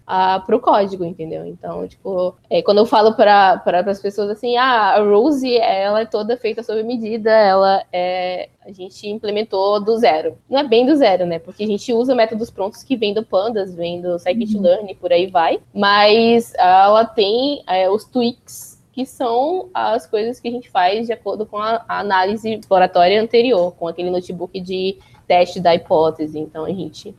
para o código, entendeu? Então, tipo, é, quando eu falo para as pessoas assim, ah, a Rose, ela é toda feita sob medida, ela é. A gente implementou do zero. Não é bem do zero, né? Porque a gente usa métodos prontos que vem do Pandas, vem do Scikit-Learn, por aí vai. Mas ela tem é, os tweaks que são as coisas que a gente faz de acordo com a, a análise exploratória anterior, com aquele notebook de teste da hipótese. Então, a gente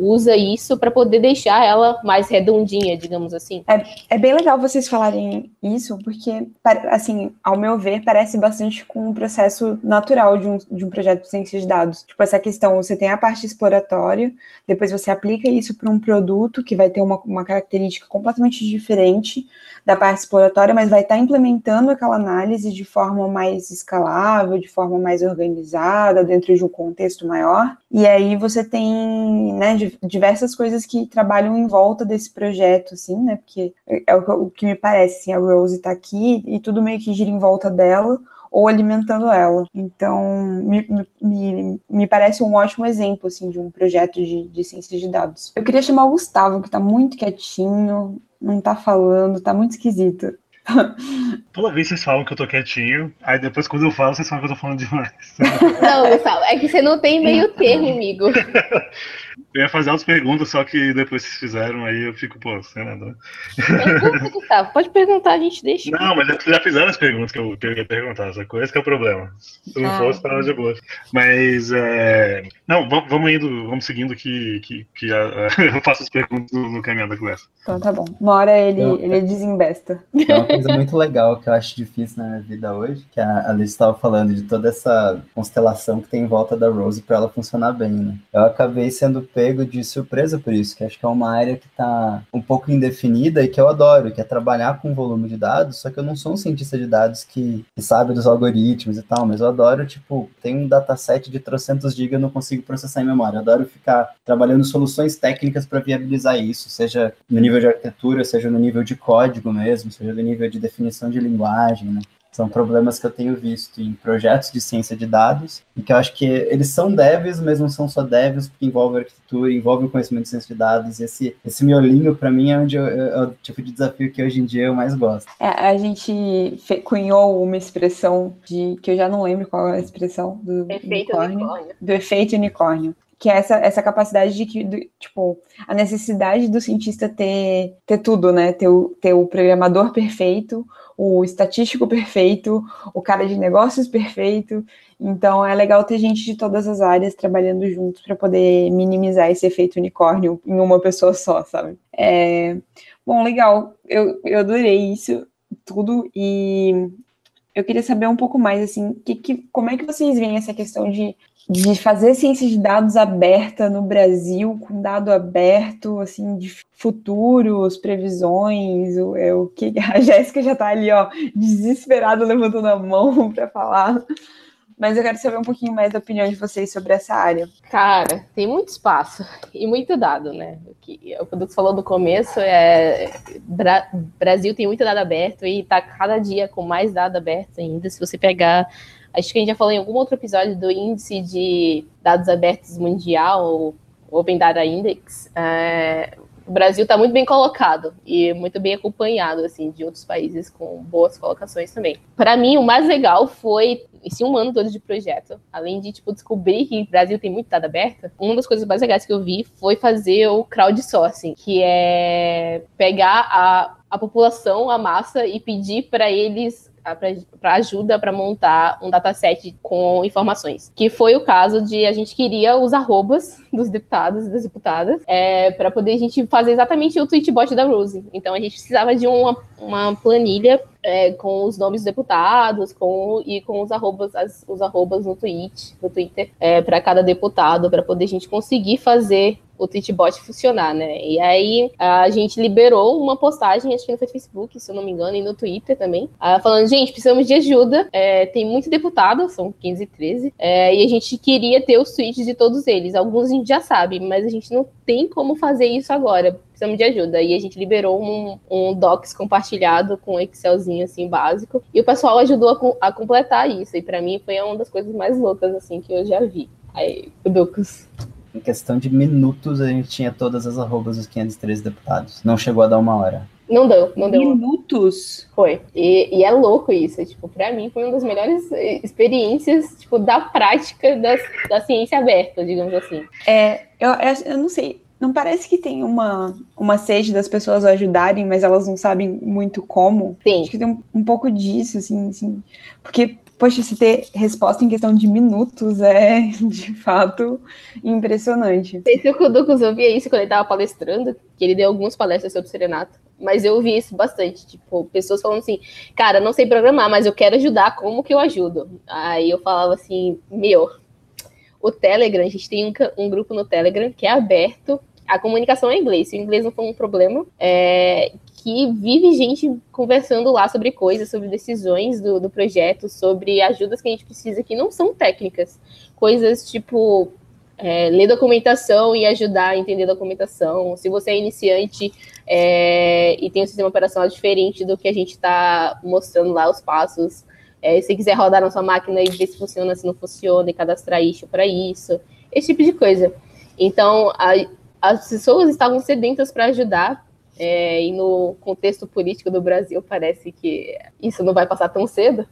usa isso para poder deixar ela mais redondinha, digamos assim. É, é bem legal vocês falarem isso, porque, assim, ao meu ver, parece bastante com um processo natural de um, de um projeto de ciência de dados. Tipo, essa questão, você tem a parte exploratória, depois você aplica isso para um produto que vai ter uma, uma característica completamente diferente da parte exploratória, mas vai estar implementando aquela análise de forma mais escalável, de forma mais organizada, dentro de um contexto maior. E aí você tem, né, diversas coisas que trabalham em volta desse projeto, assim, né? Porque é o, o que me parece, assim, a Rose está aqui e tudo meio que gira em volta dela ou alimentando ela. Então, me, me, me parece um ótimo exemplo, assim, de um projeto de, de ciência de dados. Eu queria chamar o Gustavo, que está muito quietinho, não está falando, está muito esquisito. Toda vez vocês falam que eu tô quietinho, aí depois quando eu falo, vocês falam que eu tô falando demais. Não, Gustavo, é que você não tem meio termo, amigo. Eu ia fazer outras perguntas, só que depois vocês fizeram, aí eu fico, pô, sem nada. Gustavo, pode perguntar, a gente deixa. Não, mas vocês já fizeram as perguntas que eu, que eu ia perguntar, essa coisa que é o problema. Se não ah. fosse, tava de boa. Mas, é... não, vamos indo, vamos seguindo que, que, que a, a, eu faço as perguntas no, caminho da conversa. Então tá bom. Uma hora ele, então, ele desembesta. É uma coisa muito legal que eu acho difícil na minha vida hoje, que a, a Liz estava falando de toda essa constelação que tem em volta da Rose para ela funcionar bem, né? Eu acabei sendo pego de surpresa por isso, que acho que é uma área que está um pouco indefinida e que eu adoro, que é trabalhar com volume de dados, só que eu não sou um cientista de dados que, sabe dos algoritmos e tal, mas eu adoro, tipo, tem um dataset de trocentos GB, eu não consigo processar em memória. Eu adoro ficar trabalhando soluções técnicas para viabilizar isso, seja no nível de arquitetura, seja no nível de código mesmo, seja no nível de definição de linguagem, né? São problemas que eu tenho visto em projetos de ciência de dados, e que eu acho que eles são devs, mas não são só devs, porque envolve arquitetura, envolve o conhecimento de ciência de dados, e esse, esse miolinho, para mim, é, onde eu, é o tipo de desafio que hoje em dia eu mais gosto. É, a gente cunhou uma expressão de, que eu já não lembro qual é a expressão, do efeito unicórnio, unicórnio. do efeito unicórnio que é essa, essa capacidade de que, do, tipo, a necessidade do cientista ter, ter tudo, né? Ter o, ter o programador perfeito, o estatístico perfeito, o cara de negócios perfeito. Então é legal ter gente de todas as áreas trabalhando juntos para poder minimizar esse efeito unicórnio em uma pessoa só, sabe? É... Bom, legal. Eu, eu adorei isso tudo e eu queria saber um pouco mais assim, que, que, como é que vocês veem essa questão de de fazer ciência de dados aberta no Brasil, com dado aberto, assim, de futuros, previsões, o, é, o que a Jéssica já está ali, ó, desesperada, levantando a mão para falar. Mas eu quero saber um pouquinho mais da opinião de vocês sobre essa área. Cara, tem muito espaço e muito dado, né? O que o Dudu falou no começo é Bra Brasil tem muito dado aberto e está cada dia com mais dado aberto ainda. Se você pegar Acho que a gente já falou em algum outro episódio do índice de dados abertos mundial, Open Data Index. É, o Brasil está muito bem colocado e muito bem acompanhado assim de outros países com boas colocações também. Para mim, o mais legal foi esse um ano todo de projeto, além de tipo descobrir que o Brasil tem muito dado aberto. Uma das coisas mais legais que eu vi foi fazer o crowdsourcing, que é pegar a, a população, a massa e pedir para eles para ajuda para montar um dataset com informações. Que foi o caso de a gente queria os arrobas dos deputados e das deputadas é, para poder a gente fazer exatamente o tweetbot da Rose. Então a gente precisava de uma, uma planilha é, com os nomes dos deputados com, e com os arrobas, as, os arrobas no tweet, no Twitter, é, para cada deputado, para poder a gente conseguir fazer o Tweetbot funcionar, né? E aí a gente liberou uma postagem, acho que no Facebook, se eu não me engano, e no Twitter também, falando, gente, precisamos de ajuda, é, tem muito deputado, são 15 e 13, é, e a gente queria ter os tweets de todos eles. Alguns a gente já sabe, mas a gente não tem como fazer isso agora precisamos de ajuda. E a gente liberou um, um docs compartilhado com um Excelzinho, assim, básico. E o pessoal ajudou a, a completar isso. E para mim foi uma das coisas mais loucas, assim, que eu já vi. Aí, Lucas. Em questão de minutos, a gente tinha todas as arrobas dos 513 deputados. Não chegou a dar uma hora. Não deu, não deu. Minutos? Foi. E, e, é louco isso. Tipo, pra mim foi uma das melhores experiências, tipo, da prática da, da ciência aberta, digamos assim. É, eu, eu não sei não parece que tem uma, uma sede das pessoas ajudarem, mas elas não sabem muito como? Sim. Acho que tem um, um pouco disso, assim, assim. Porque, poxa, se ter resposta em questão de minutos é, de fato, impressionante. Não sei se o Kudukus ouvia isso quando ele estava palestrando, que ele deu algumas palestras sobre serenato. Mas eu vi isso bastante, tipo, pessoas falando assim, cara, não sei programar, mas eu quero ajudar, como que eu ajudo? Aí eu falava assim, meu, o Telegram, a gente tem um, um, grupo no Telegram que é aberto a comunicação é inglês. Se o inglês não for um problema, é, que vive gente conversando lá sobre coisas, sobre decisões do, do projeto, sobre ajudas que a gente precisa que não são técnicas. Coisas tipo é, ler documentação e ajudar a entender documentação. Se você é iniciante é, e tem um sistema operacional diferente do que a gente está mostrando lá, os passos, é, se quiser rodar na sua máquina e ver se funciona, se não funciona, e cadastrar isso para isso, esse tipo de coisa. Então, a, as pessoas estavam sedentas para ajudar, é, e no contexto político do Brasil parece que isso não vai passar tão cedo.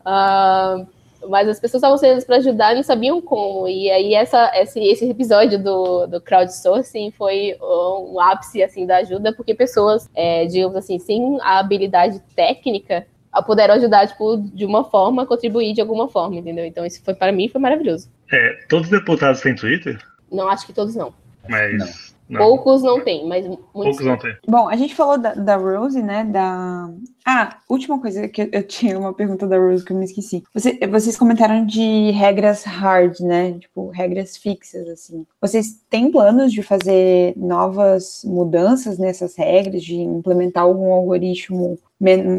Uh, mas as pessoas estavam sedentas para ajudar e não sabiam como. E aí essa, esse, esse episódio do, do crowdsourcing foi um ápice assim da ajuda, porque pessoas, é, digamos assim, sem a habilidade técnica, puderam ajudar tipo, de uma forma, contribuir de alguma forma, entendeu? Então isso foi para mim foi maravilhoso. É, todos os deputados têm Twitter? Não, acho que todos não. Mas. Não. Não. Poucos não tem, mas muitos. Poucos não tem. Bom, a gente falou da, da Rose, né? Da. Ah, última coisa que eu, eu, tinha uma pergunta da Rose que eu me esqueci. Você, vocês comentaram de regras hard, né? Tipo, regras fixas, assim. Vocês têm planos de fazer novas mudanças nessas regras, de implementar algum algoritmo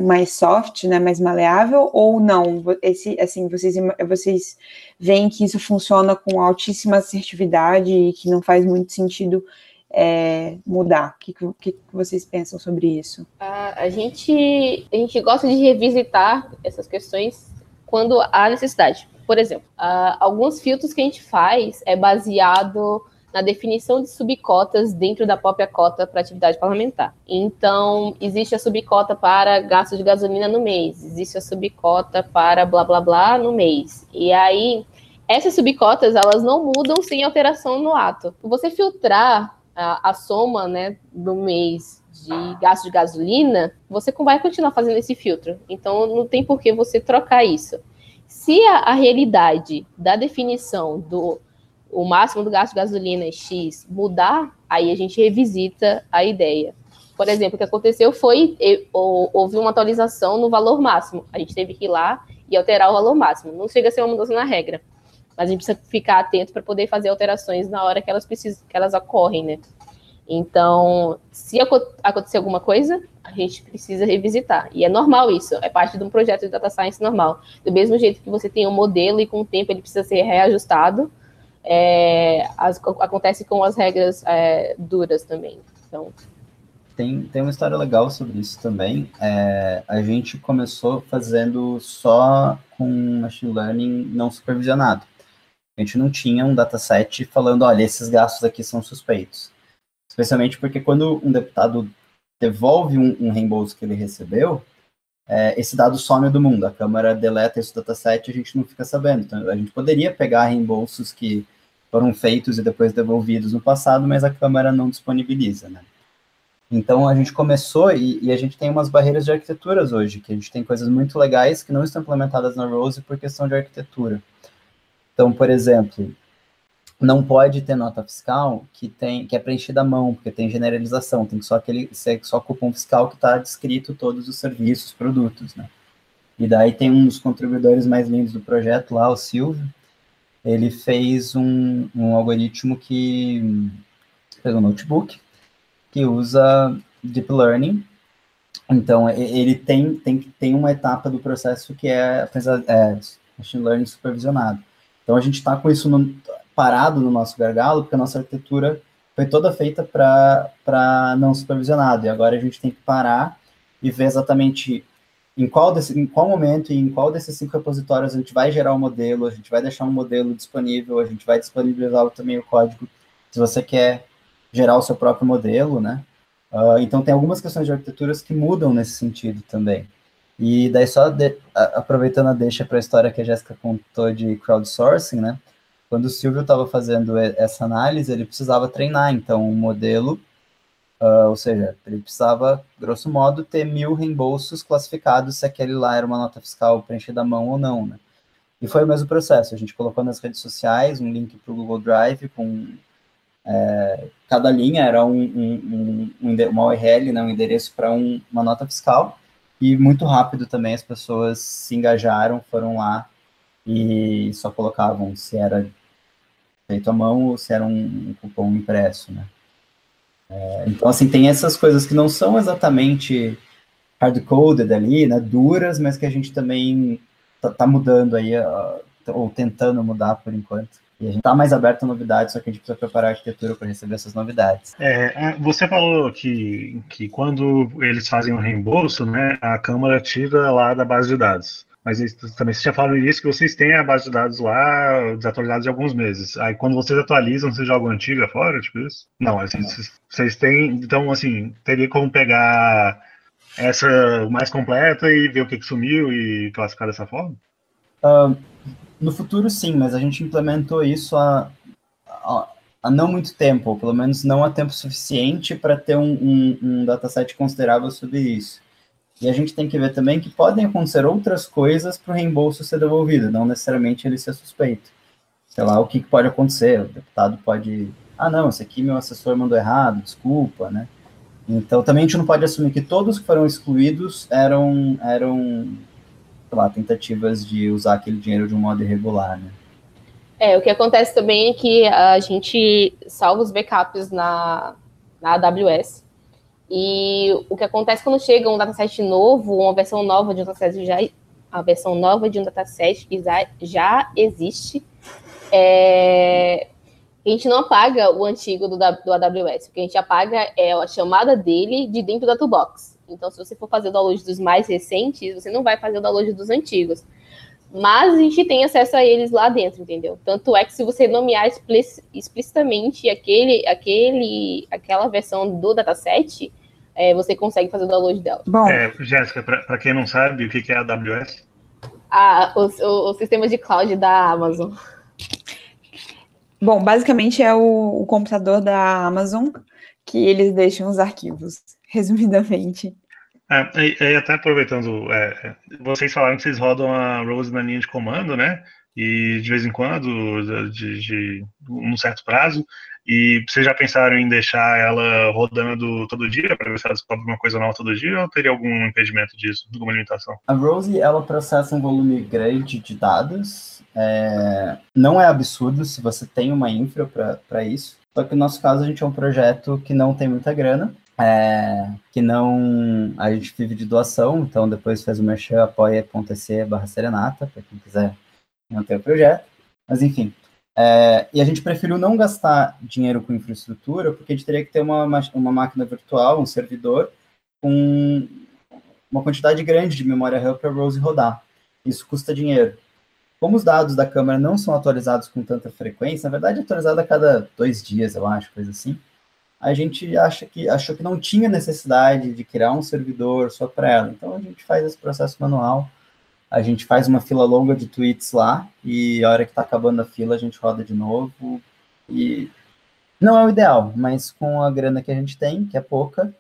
mais soft, né, mais maleável, ou não? Esse, assim, vocês, vocês veem que isso funciona com altíssima assertividade e que não faz muito sentido é, mudar? O que, que, que, vocês pensam sobre isso? A, a, gente, a gente gosta de revisitar essas questões quando há necessidade. Por exemplo, alguns filtros que a gente faz é baseado na definição de subcotas dentro da própria cota para atividade parlamentar. Então, existe a subcota para gasto de gasolina no mês, existe a subcota para blá blá blá no mês. E aí, essas subcotas, elas não mudam sem alteração no ato. Você filtrar a, soma né, do mês de gasto de gasolina, você vai continuar fazendo esse filtro. Então, não tem por que você trocar isso. Se a, a realidade da definição do o máximo do gasto de gasolina é X mudar, aí a gente revisita a ideia. Por exemplo, o que aconteceu foi houve uma atualização no valor máximo. A gente teve que ir lá e alterar o valor máximo. Não chega a ser uma mudança na regra, mas a gente precisa ficar atento para poder fazer alterações na hora que elas precisam, que elas ocorrem, né? Então, se acontecer alguma coisa, a gente precisa revisitar. E é normal isso, é parte de um projeto de data science normal. Do mesmo jeito que você tem um modelo e com o tempo ele precisa ser reajustado, é, as, acontece com as regras é, duras também. Então. Tem, tem uma história legal sobre isso também. É, a gente começou fazendo só com machine learning não supervisionado. A gente não tinha um dataset falando, olha, esses gastos aqui são suspeitos. Especialmente porque quando um deputado devolve um, um reembolso que ele recebeu, é, esse dado some do mundo. A Câmara deleta esse dataset e a gente não fica sabendo. Então, a gente poderia pegar reembolsos que foram feitos e depois devolvidos no passado, mas a Câmara não disponibiliza, né? Então a gente começou e, e, a gente tem umas barreiras de arquiteturas hoje, que a gente tem coisas muito legais que não estão implementadas na Rose por questão de arquitetura. Então, por exemplo, não pode ter nota fiscal que tem que é preenchida à mão, porque tem generalização, tem só aquele só cupom fiscal que está descrito todos os serviços, produtos, né? E daí tem um dos contribuidores mais lindos do projeto lá, o Silvio, ele fez um, um algoritmo que fez um notebook que usa deep learning. Então, ele tem, tem, tem uma etapa do processo que é, é machine learning supervisionado. Então, a gente está com isso no, parado no nosso gargalo, porque a nossa arquitetura foi toda feita para não supervisionado. E agora a gente tem que parar e ver exatamente em qual, desse, em qual momento e em qual desses cinco repositórios a gente vai gerar o um modelo, a gente vai deixar um modelo disponível, a gente vai disponibilizar também o código se você quer gerar o seu próprio modelo, né? Uh, então, tem algumas questões de arquiteturas que mudam nesse sentido também. E daí, só de, a, aproveitando a deixa para a história que a Jéssica contou de crowdsourcing, né? Quando o Silvio estava fazendo essa análise, ele precisava treinar, então, um modelo Uh, ou seja, ele precisava, grosso modo, ter mil reembolsos classificados se aquele lá era uma nota fiscal preenchida à mão ou não, né? E foi o mesmo processo, a gente colocou nas redes sociais um link para o Google Drive com é, cada linha era um, um, um, uma URL, né, um endereço para um, uma nota fiscal, e muito rápido também as pessoas se engajaram, foram lá e só colocavam se era feito à mão ou se era um, cupom impresso, né. É, então, assim, tem essas coisas que não são exatamente hard-coded ali, né, duras, mas que a gente também tá, tá mudando aí, ou tentando mudar por enquanto. E a gente está mais aberto a novidades, só que a gente precisa preparar a arquitetura para receber essas novidades. É, é, você falou que, que quando eles fazem o um reembolso, né, a Câmara tira lá da base de dados. Mas também você já falou isso que vocês têm a base de dados lá desatualizada de alguns meses. Aí quando vocês atualizam, vocês jogam antiga fora, tipo isso? Não, assim, vocês têm. Então, assim, teria como pegar essa mais completa e ver o que, que sumiu e classificar dessa forma? Uh, no futuro, sim, mas a gente implementou isso há, há, há, não muito tempo, ou pelo menos não há tempo suficiente para ter um, um, um dataset considerável sobre isso. E a gente tem que ver também que podem acontecer outras coisas para o reembolso ser devolvido, não necessariamente ele ser suspeito. Sei lá, o que, que pode acontecer? O deputado pode. Ah, não, esse aqui meu assessor mandou errado, desculpa, né? Então também a gente não pode assumir que todos que foram excluídos eram, eram sei lá, tentativas de usar aquele dinheiro de um modo irregular, né? É, o que acontece também é que a gente salva os backups na, na AWS e o que acontece quando chega um dataset novo, uma versão nova de um dataset já a versão nova de um dataset que já, existe, é, A gente não apaga o antigo do, do AWS, o que a gente apaga é a chamada dele de dentro da toolbox. Então, se você for fazer o download dos mais recentes, você não vai fazer o download dos antigos. Mas a gente tem acesso a eles lá dentro, entendeu? Tanto é que se você nomear explicitamente aquele, aquele, aquela versão do dataset, é, você consegue fazer o download dela. Bom, é, Jéssica, para quem não sabe, o que é a AWS? Ah, o, o, o sistema de cloud da Amazon. Bom, basicamente é o, o, computador da Amazon que eles deixam os arquivos, resumidamente. É, e, e até aproveitando, é, é, vocês falaram que vocês rodam a Rose na linha de comando, né? E de vez em quando, de, de um certo prazo, e vocês já pensaram em deixar ela rodando todo dia para ver se ela descobre uma coisa nova todo dia ou teria algum impedimento disso, alguma limitação? A Rose ela processa um volume grande de dados. É... Não é absurdo se você tem uma infra para isso. Só que no nosso caso a gente é um projeto que não tem muita grana é, que não a gente vive de doação, então depois faz o merchan apoia.se barra serenata, para quem quiser manter o projeto. Mas enfim, é, e a gente preferiu não gastar dinheiro com infraestrutura, porque a gente teria que ter uma, uma máquina virtual, um servidor, com uma quantidade grande de memória RAM para Rose rodar. Isso custa dinheiro. Como os dados da câmera não são atualizados com tanta frequência, na verdade é atualizado a cada dois dias, eu acho, coisa assim a gente acha que achou que não tinha necessidade de criar um servidor só para ela. Então a gente faz esse processo manual. A gente faz uma fila longa de tweets lá e a hora que está acabando a fila a gente roda de novo. E não é o ideal, mas com a grana que a gente tem, que é pouca,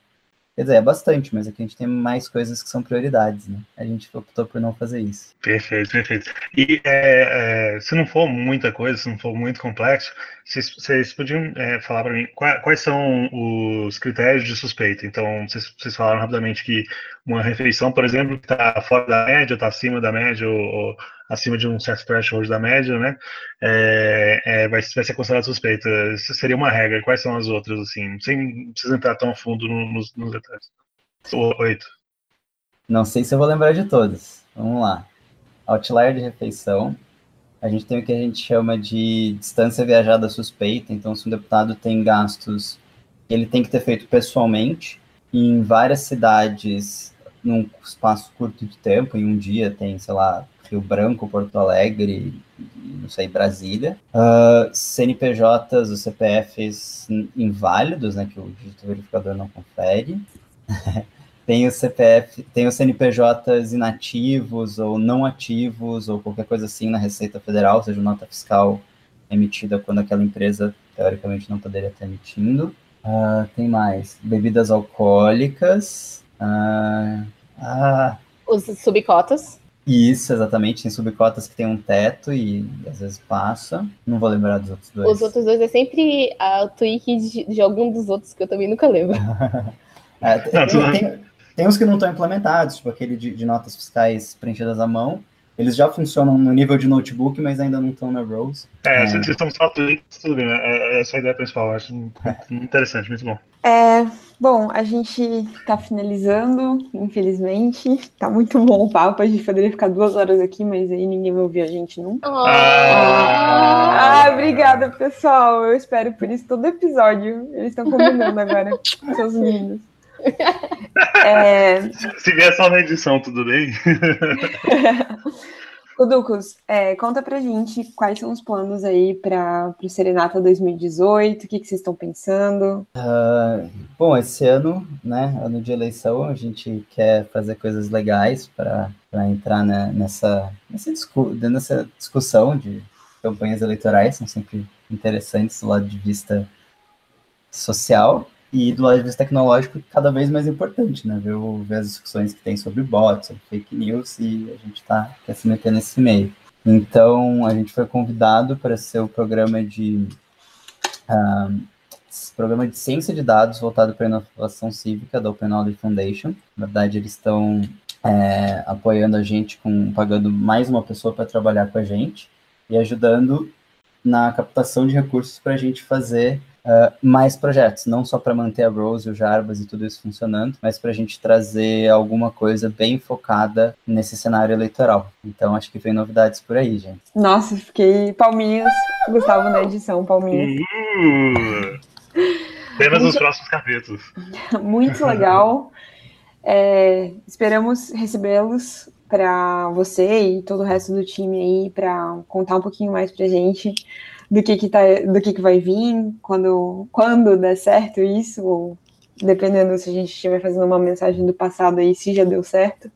Quer dizer, é bastante, mas aqui a gente tem mais coisas que são prioridades, né? A gente optou por não fazer isso. Perfeito, perfeito. E é, é, se não for muita coisa, se não for muito complexo, vocês, vocês podiam é, falar para mim quais, quais, são os critérios de suspeita? Então, vocês, vocês, falaram rapidamente que uma refeição, por exemplo, que está fora da média, está acima da média, ou, ou acima de um certo threshold da média, né, é, é, vai, vai, ser considerado suspeita. Isso seria uma regra. Quais são as outras, assim? Sem precisar entrar tão fundo nos, nos detalhes. Oito. Não sei se eu vou lembrar de todas. Vamos lá. Outlier de refeição. A gente tem o que a gente chama de distância viajada suspeita. Então, se um deputado tem gastos, ele tem que ter feito pessoalmente em várias cidades num espaço curto de tempo, em um dia tem, sei lá, Rio Branco, Porto Alegre, não sei, Brasília. Uh, CNPJs, os CPFs inválidos, né, que o dígito verificador não confere. tem o CPF, tem os CNPJs inativos ou não ativos ou qualquer coisa assim na Receita Federal, seja nota fiscal emitida quando aquela empresa teoricamente não poderia estar emitindo. Uh, tem mais bebidas alcoólicas. Uh, ah, Os subcotas. Isso, exatamente. Tem subcotas que tem um teto e às vezes passa. Não vou lembrar dos outros dois. Os outros dois é sempre a tweak de, de algum dos outros que eu também nunca lembro. é, tem, tem, tem, uns que não estão implementados, tipo aquele de, de, notas fiscais preenchidas à mão. Eles já funcionam no nível de notebook, mas ainda não estão na Rose. É, é. se estão só tweaks, tudo bem. É, é essa a ideia principal. Acho interessante, muito bom. É, Bom, a gente está finalizando, infelizmente. Tá muito bom o papo, a gente poderia ficar duas horas aqui, mas aí ninguém vai ouvir a gente nunca. Ah, ah obrigada, pessoal. Eu espero por isso todo episódio. Eles estão combinando agora, seus lindos. É... Se vier só na edição, tudo bem? Ducos, é, conta pra gente quais são os planos aí para o Serenata 2018, o que, que vocês estão pensando? Uh, bom, esse ano, né, ano de eleição, a gente quer fazer coisas legais para entrar né, nessa, nessa, discu nessa discussão de campanhas eleitorais, são sempre interessantes do lado de vista social. E do lado de vista tecnológico, cada vez mais importante, né? Ver, ver as discussões que tem sobre bots, sobre fake news, e a gente tá, quer se meter nesse meio. Então, a gente foi convidado para ser o programa de uh, programa de ciência de dados voltado para inovação cívica da Open Knowledge Foundation. Na verdade, eles estão é, apoiando a gente com pagando mais uma pessoa para trabalhar com a gente e ajudando na captação de recursos para a gente fazer uh, mais projetos, não só para manter a Rose, o Jarbas e tudo isso funcionando, mas para a gente trazer alguma coisa bem focada nesse cenário eleitoral. Então acho que vem novidades por aí, gente. Nossa, fiquei palminhos, Gustavo na edição, palminhos. Uh, apenas nos próximos capítulos. Muito legal. É, esperamos recebê-los para você e todo o resto do time aí para contar um pouquinho mais para gente do que que tá, do que que vai vir quando quando der certo isso ou dependendo se a gente estiver fazendo uma mensagem do passado aí se já deu certo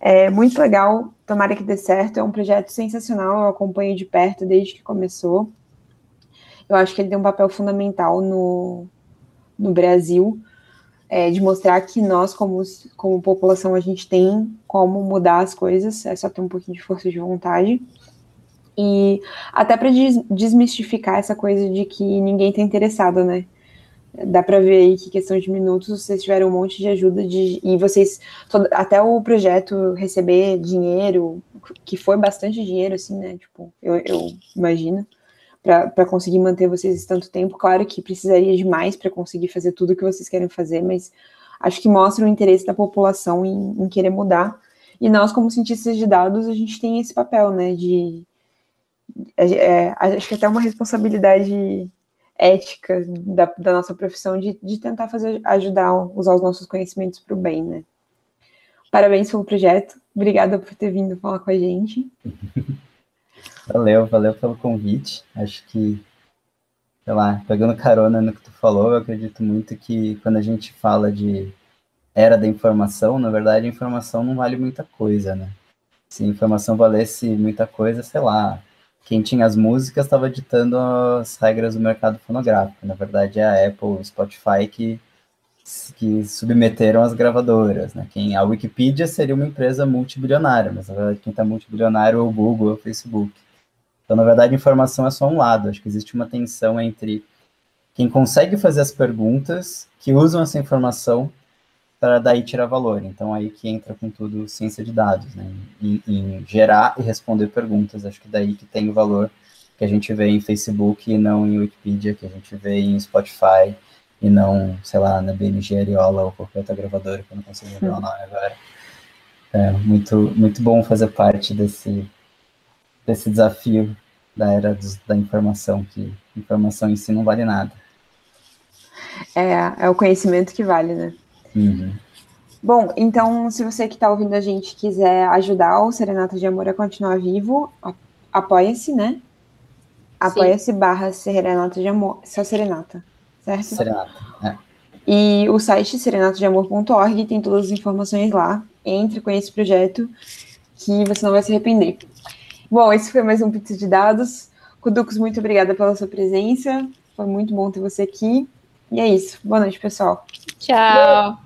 é muito legal tomara que dê certo é um projeto sensacional eu acompanho de perto desde que começou eu acho que ele tem um papel fundamental no, no Brasil é, de mostrar que nós, como, como população, a gente tem como mudar as coisas, é só ter um pouquinho de força de vontade. E até para des desmistificar essa coisa de que ninguém está interessado, né? Dá para ver aí que questão de minutos vocês tiveram um monte de ajuda de, e vocês até o projeto receber dinheiro, que foi bastante dinheiro, assim, né? Tipo, eu, eu imagino para conseguir manter vocês tanto tempo. Claro que precisaria de mais para conseguir fazer tudo o que vocês querem fazer, mas acho que mostra o interesse da população em, em, querer mudar. E nós, como cientistas de dados, a gente tem esse papel, né, de... É, é, acho que até uma responsabilidade ética da, da nossa profissão de, de tentar fazer, ajudar, usar os nossos conhecimentos para o bem, né. Parabéns pelo projeto. Obrigada por ter vindo falar com a gente. Valeu, valeu pelo convite. Acho que, sei lá, pegando carona no que tu falou, eu acredito muito que quando a gente fala de era da informação, na verdade a informação não vale muita coisa, né? Se informação valesse muita coisa, sei lá, quem tinha as músicas estava ditando as regras do mercado fonográfico. Na verdade é a Apple, o Spotify que que submeteram as gravadoras, né? Quem a Wikipedia seria uma empresa multibilionária, mas na verdade quem está multibilionário é o Google, é o Facebook. Então, na verdade, informação é só um lado. Acho que existe uma tensão entre quem consegue fazer as perguntas, que usam essa informação para daí tirar valor. Então, aí que entra com tudo ciência de dados, né? Em, em, gerar e responder perguntas. Acho que daí que tem o valor que a gente vê em Facebook e não em Wikipedia, que a gente vê em Spotify e não, sei lá, na BNG Ariola ou qualquer outra gravadora que eu não consigo lembrar o nome agora. É muito, muito bom fazer parte desse, desse desafio da era dos, da informação, que informação em si não vale nada. É, é o conhecimento que vale, né? Uhum. Bom, então, se você que está ouvindo a gente quiser ajudar o Serenata de Amor a continuar vivo, apoia-se, né? Apoia-se barra Serenata de Amor, só Serenata, certo? Serenata, é. E o site serenatadeamor.org tem todas as informações lá. Entre com esse projeto que você não vai se arrepender. Bom, esse foi mais um Pizza de Dados. Kuducos, muito obrigada pela sua presença. Foi muito bom ter você aqui. E é isso. Boa noite, pessoal. Tchau.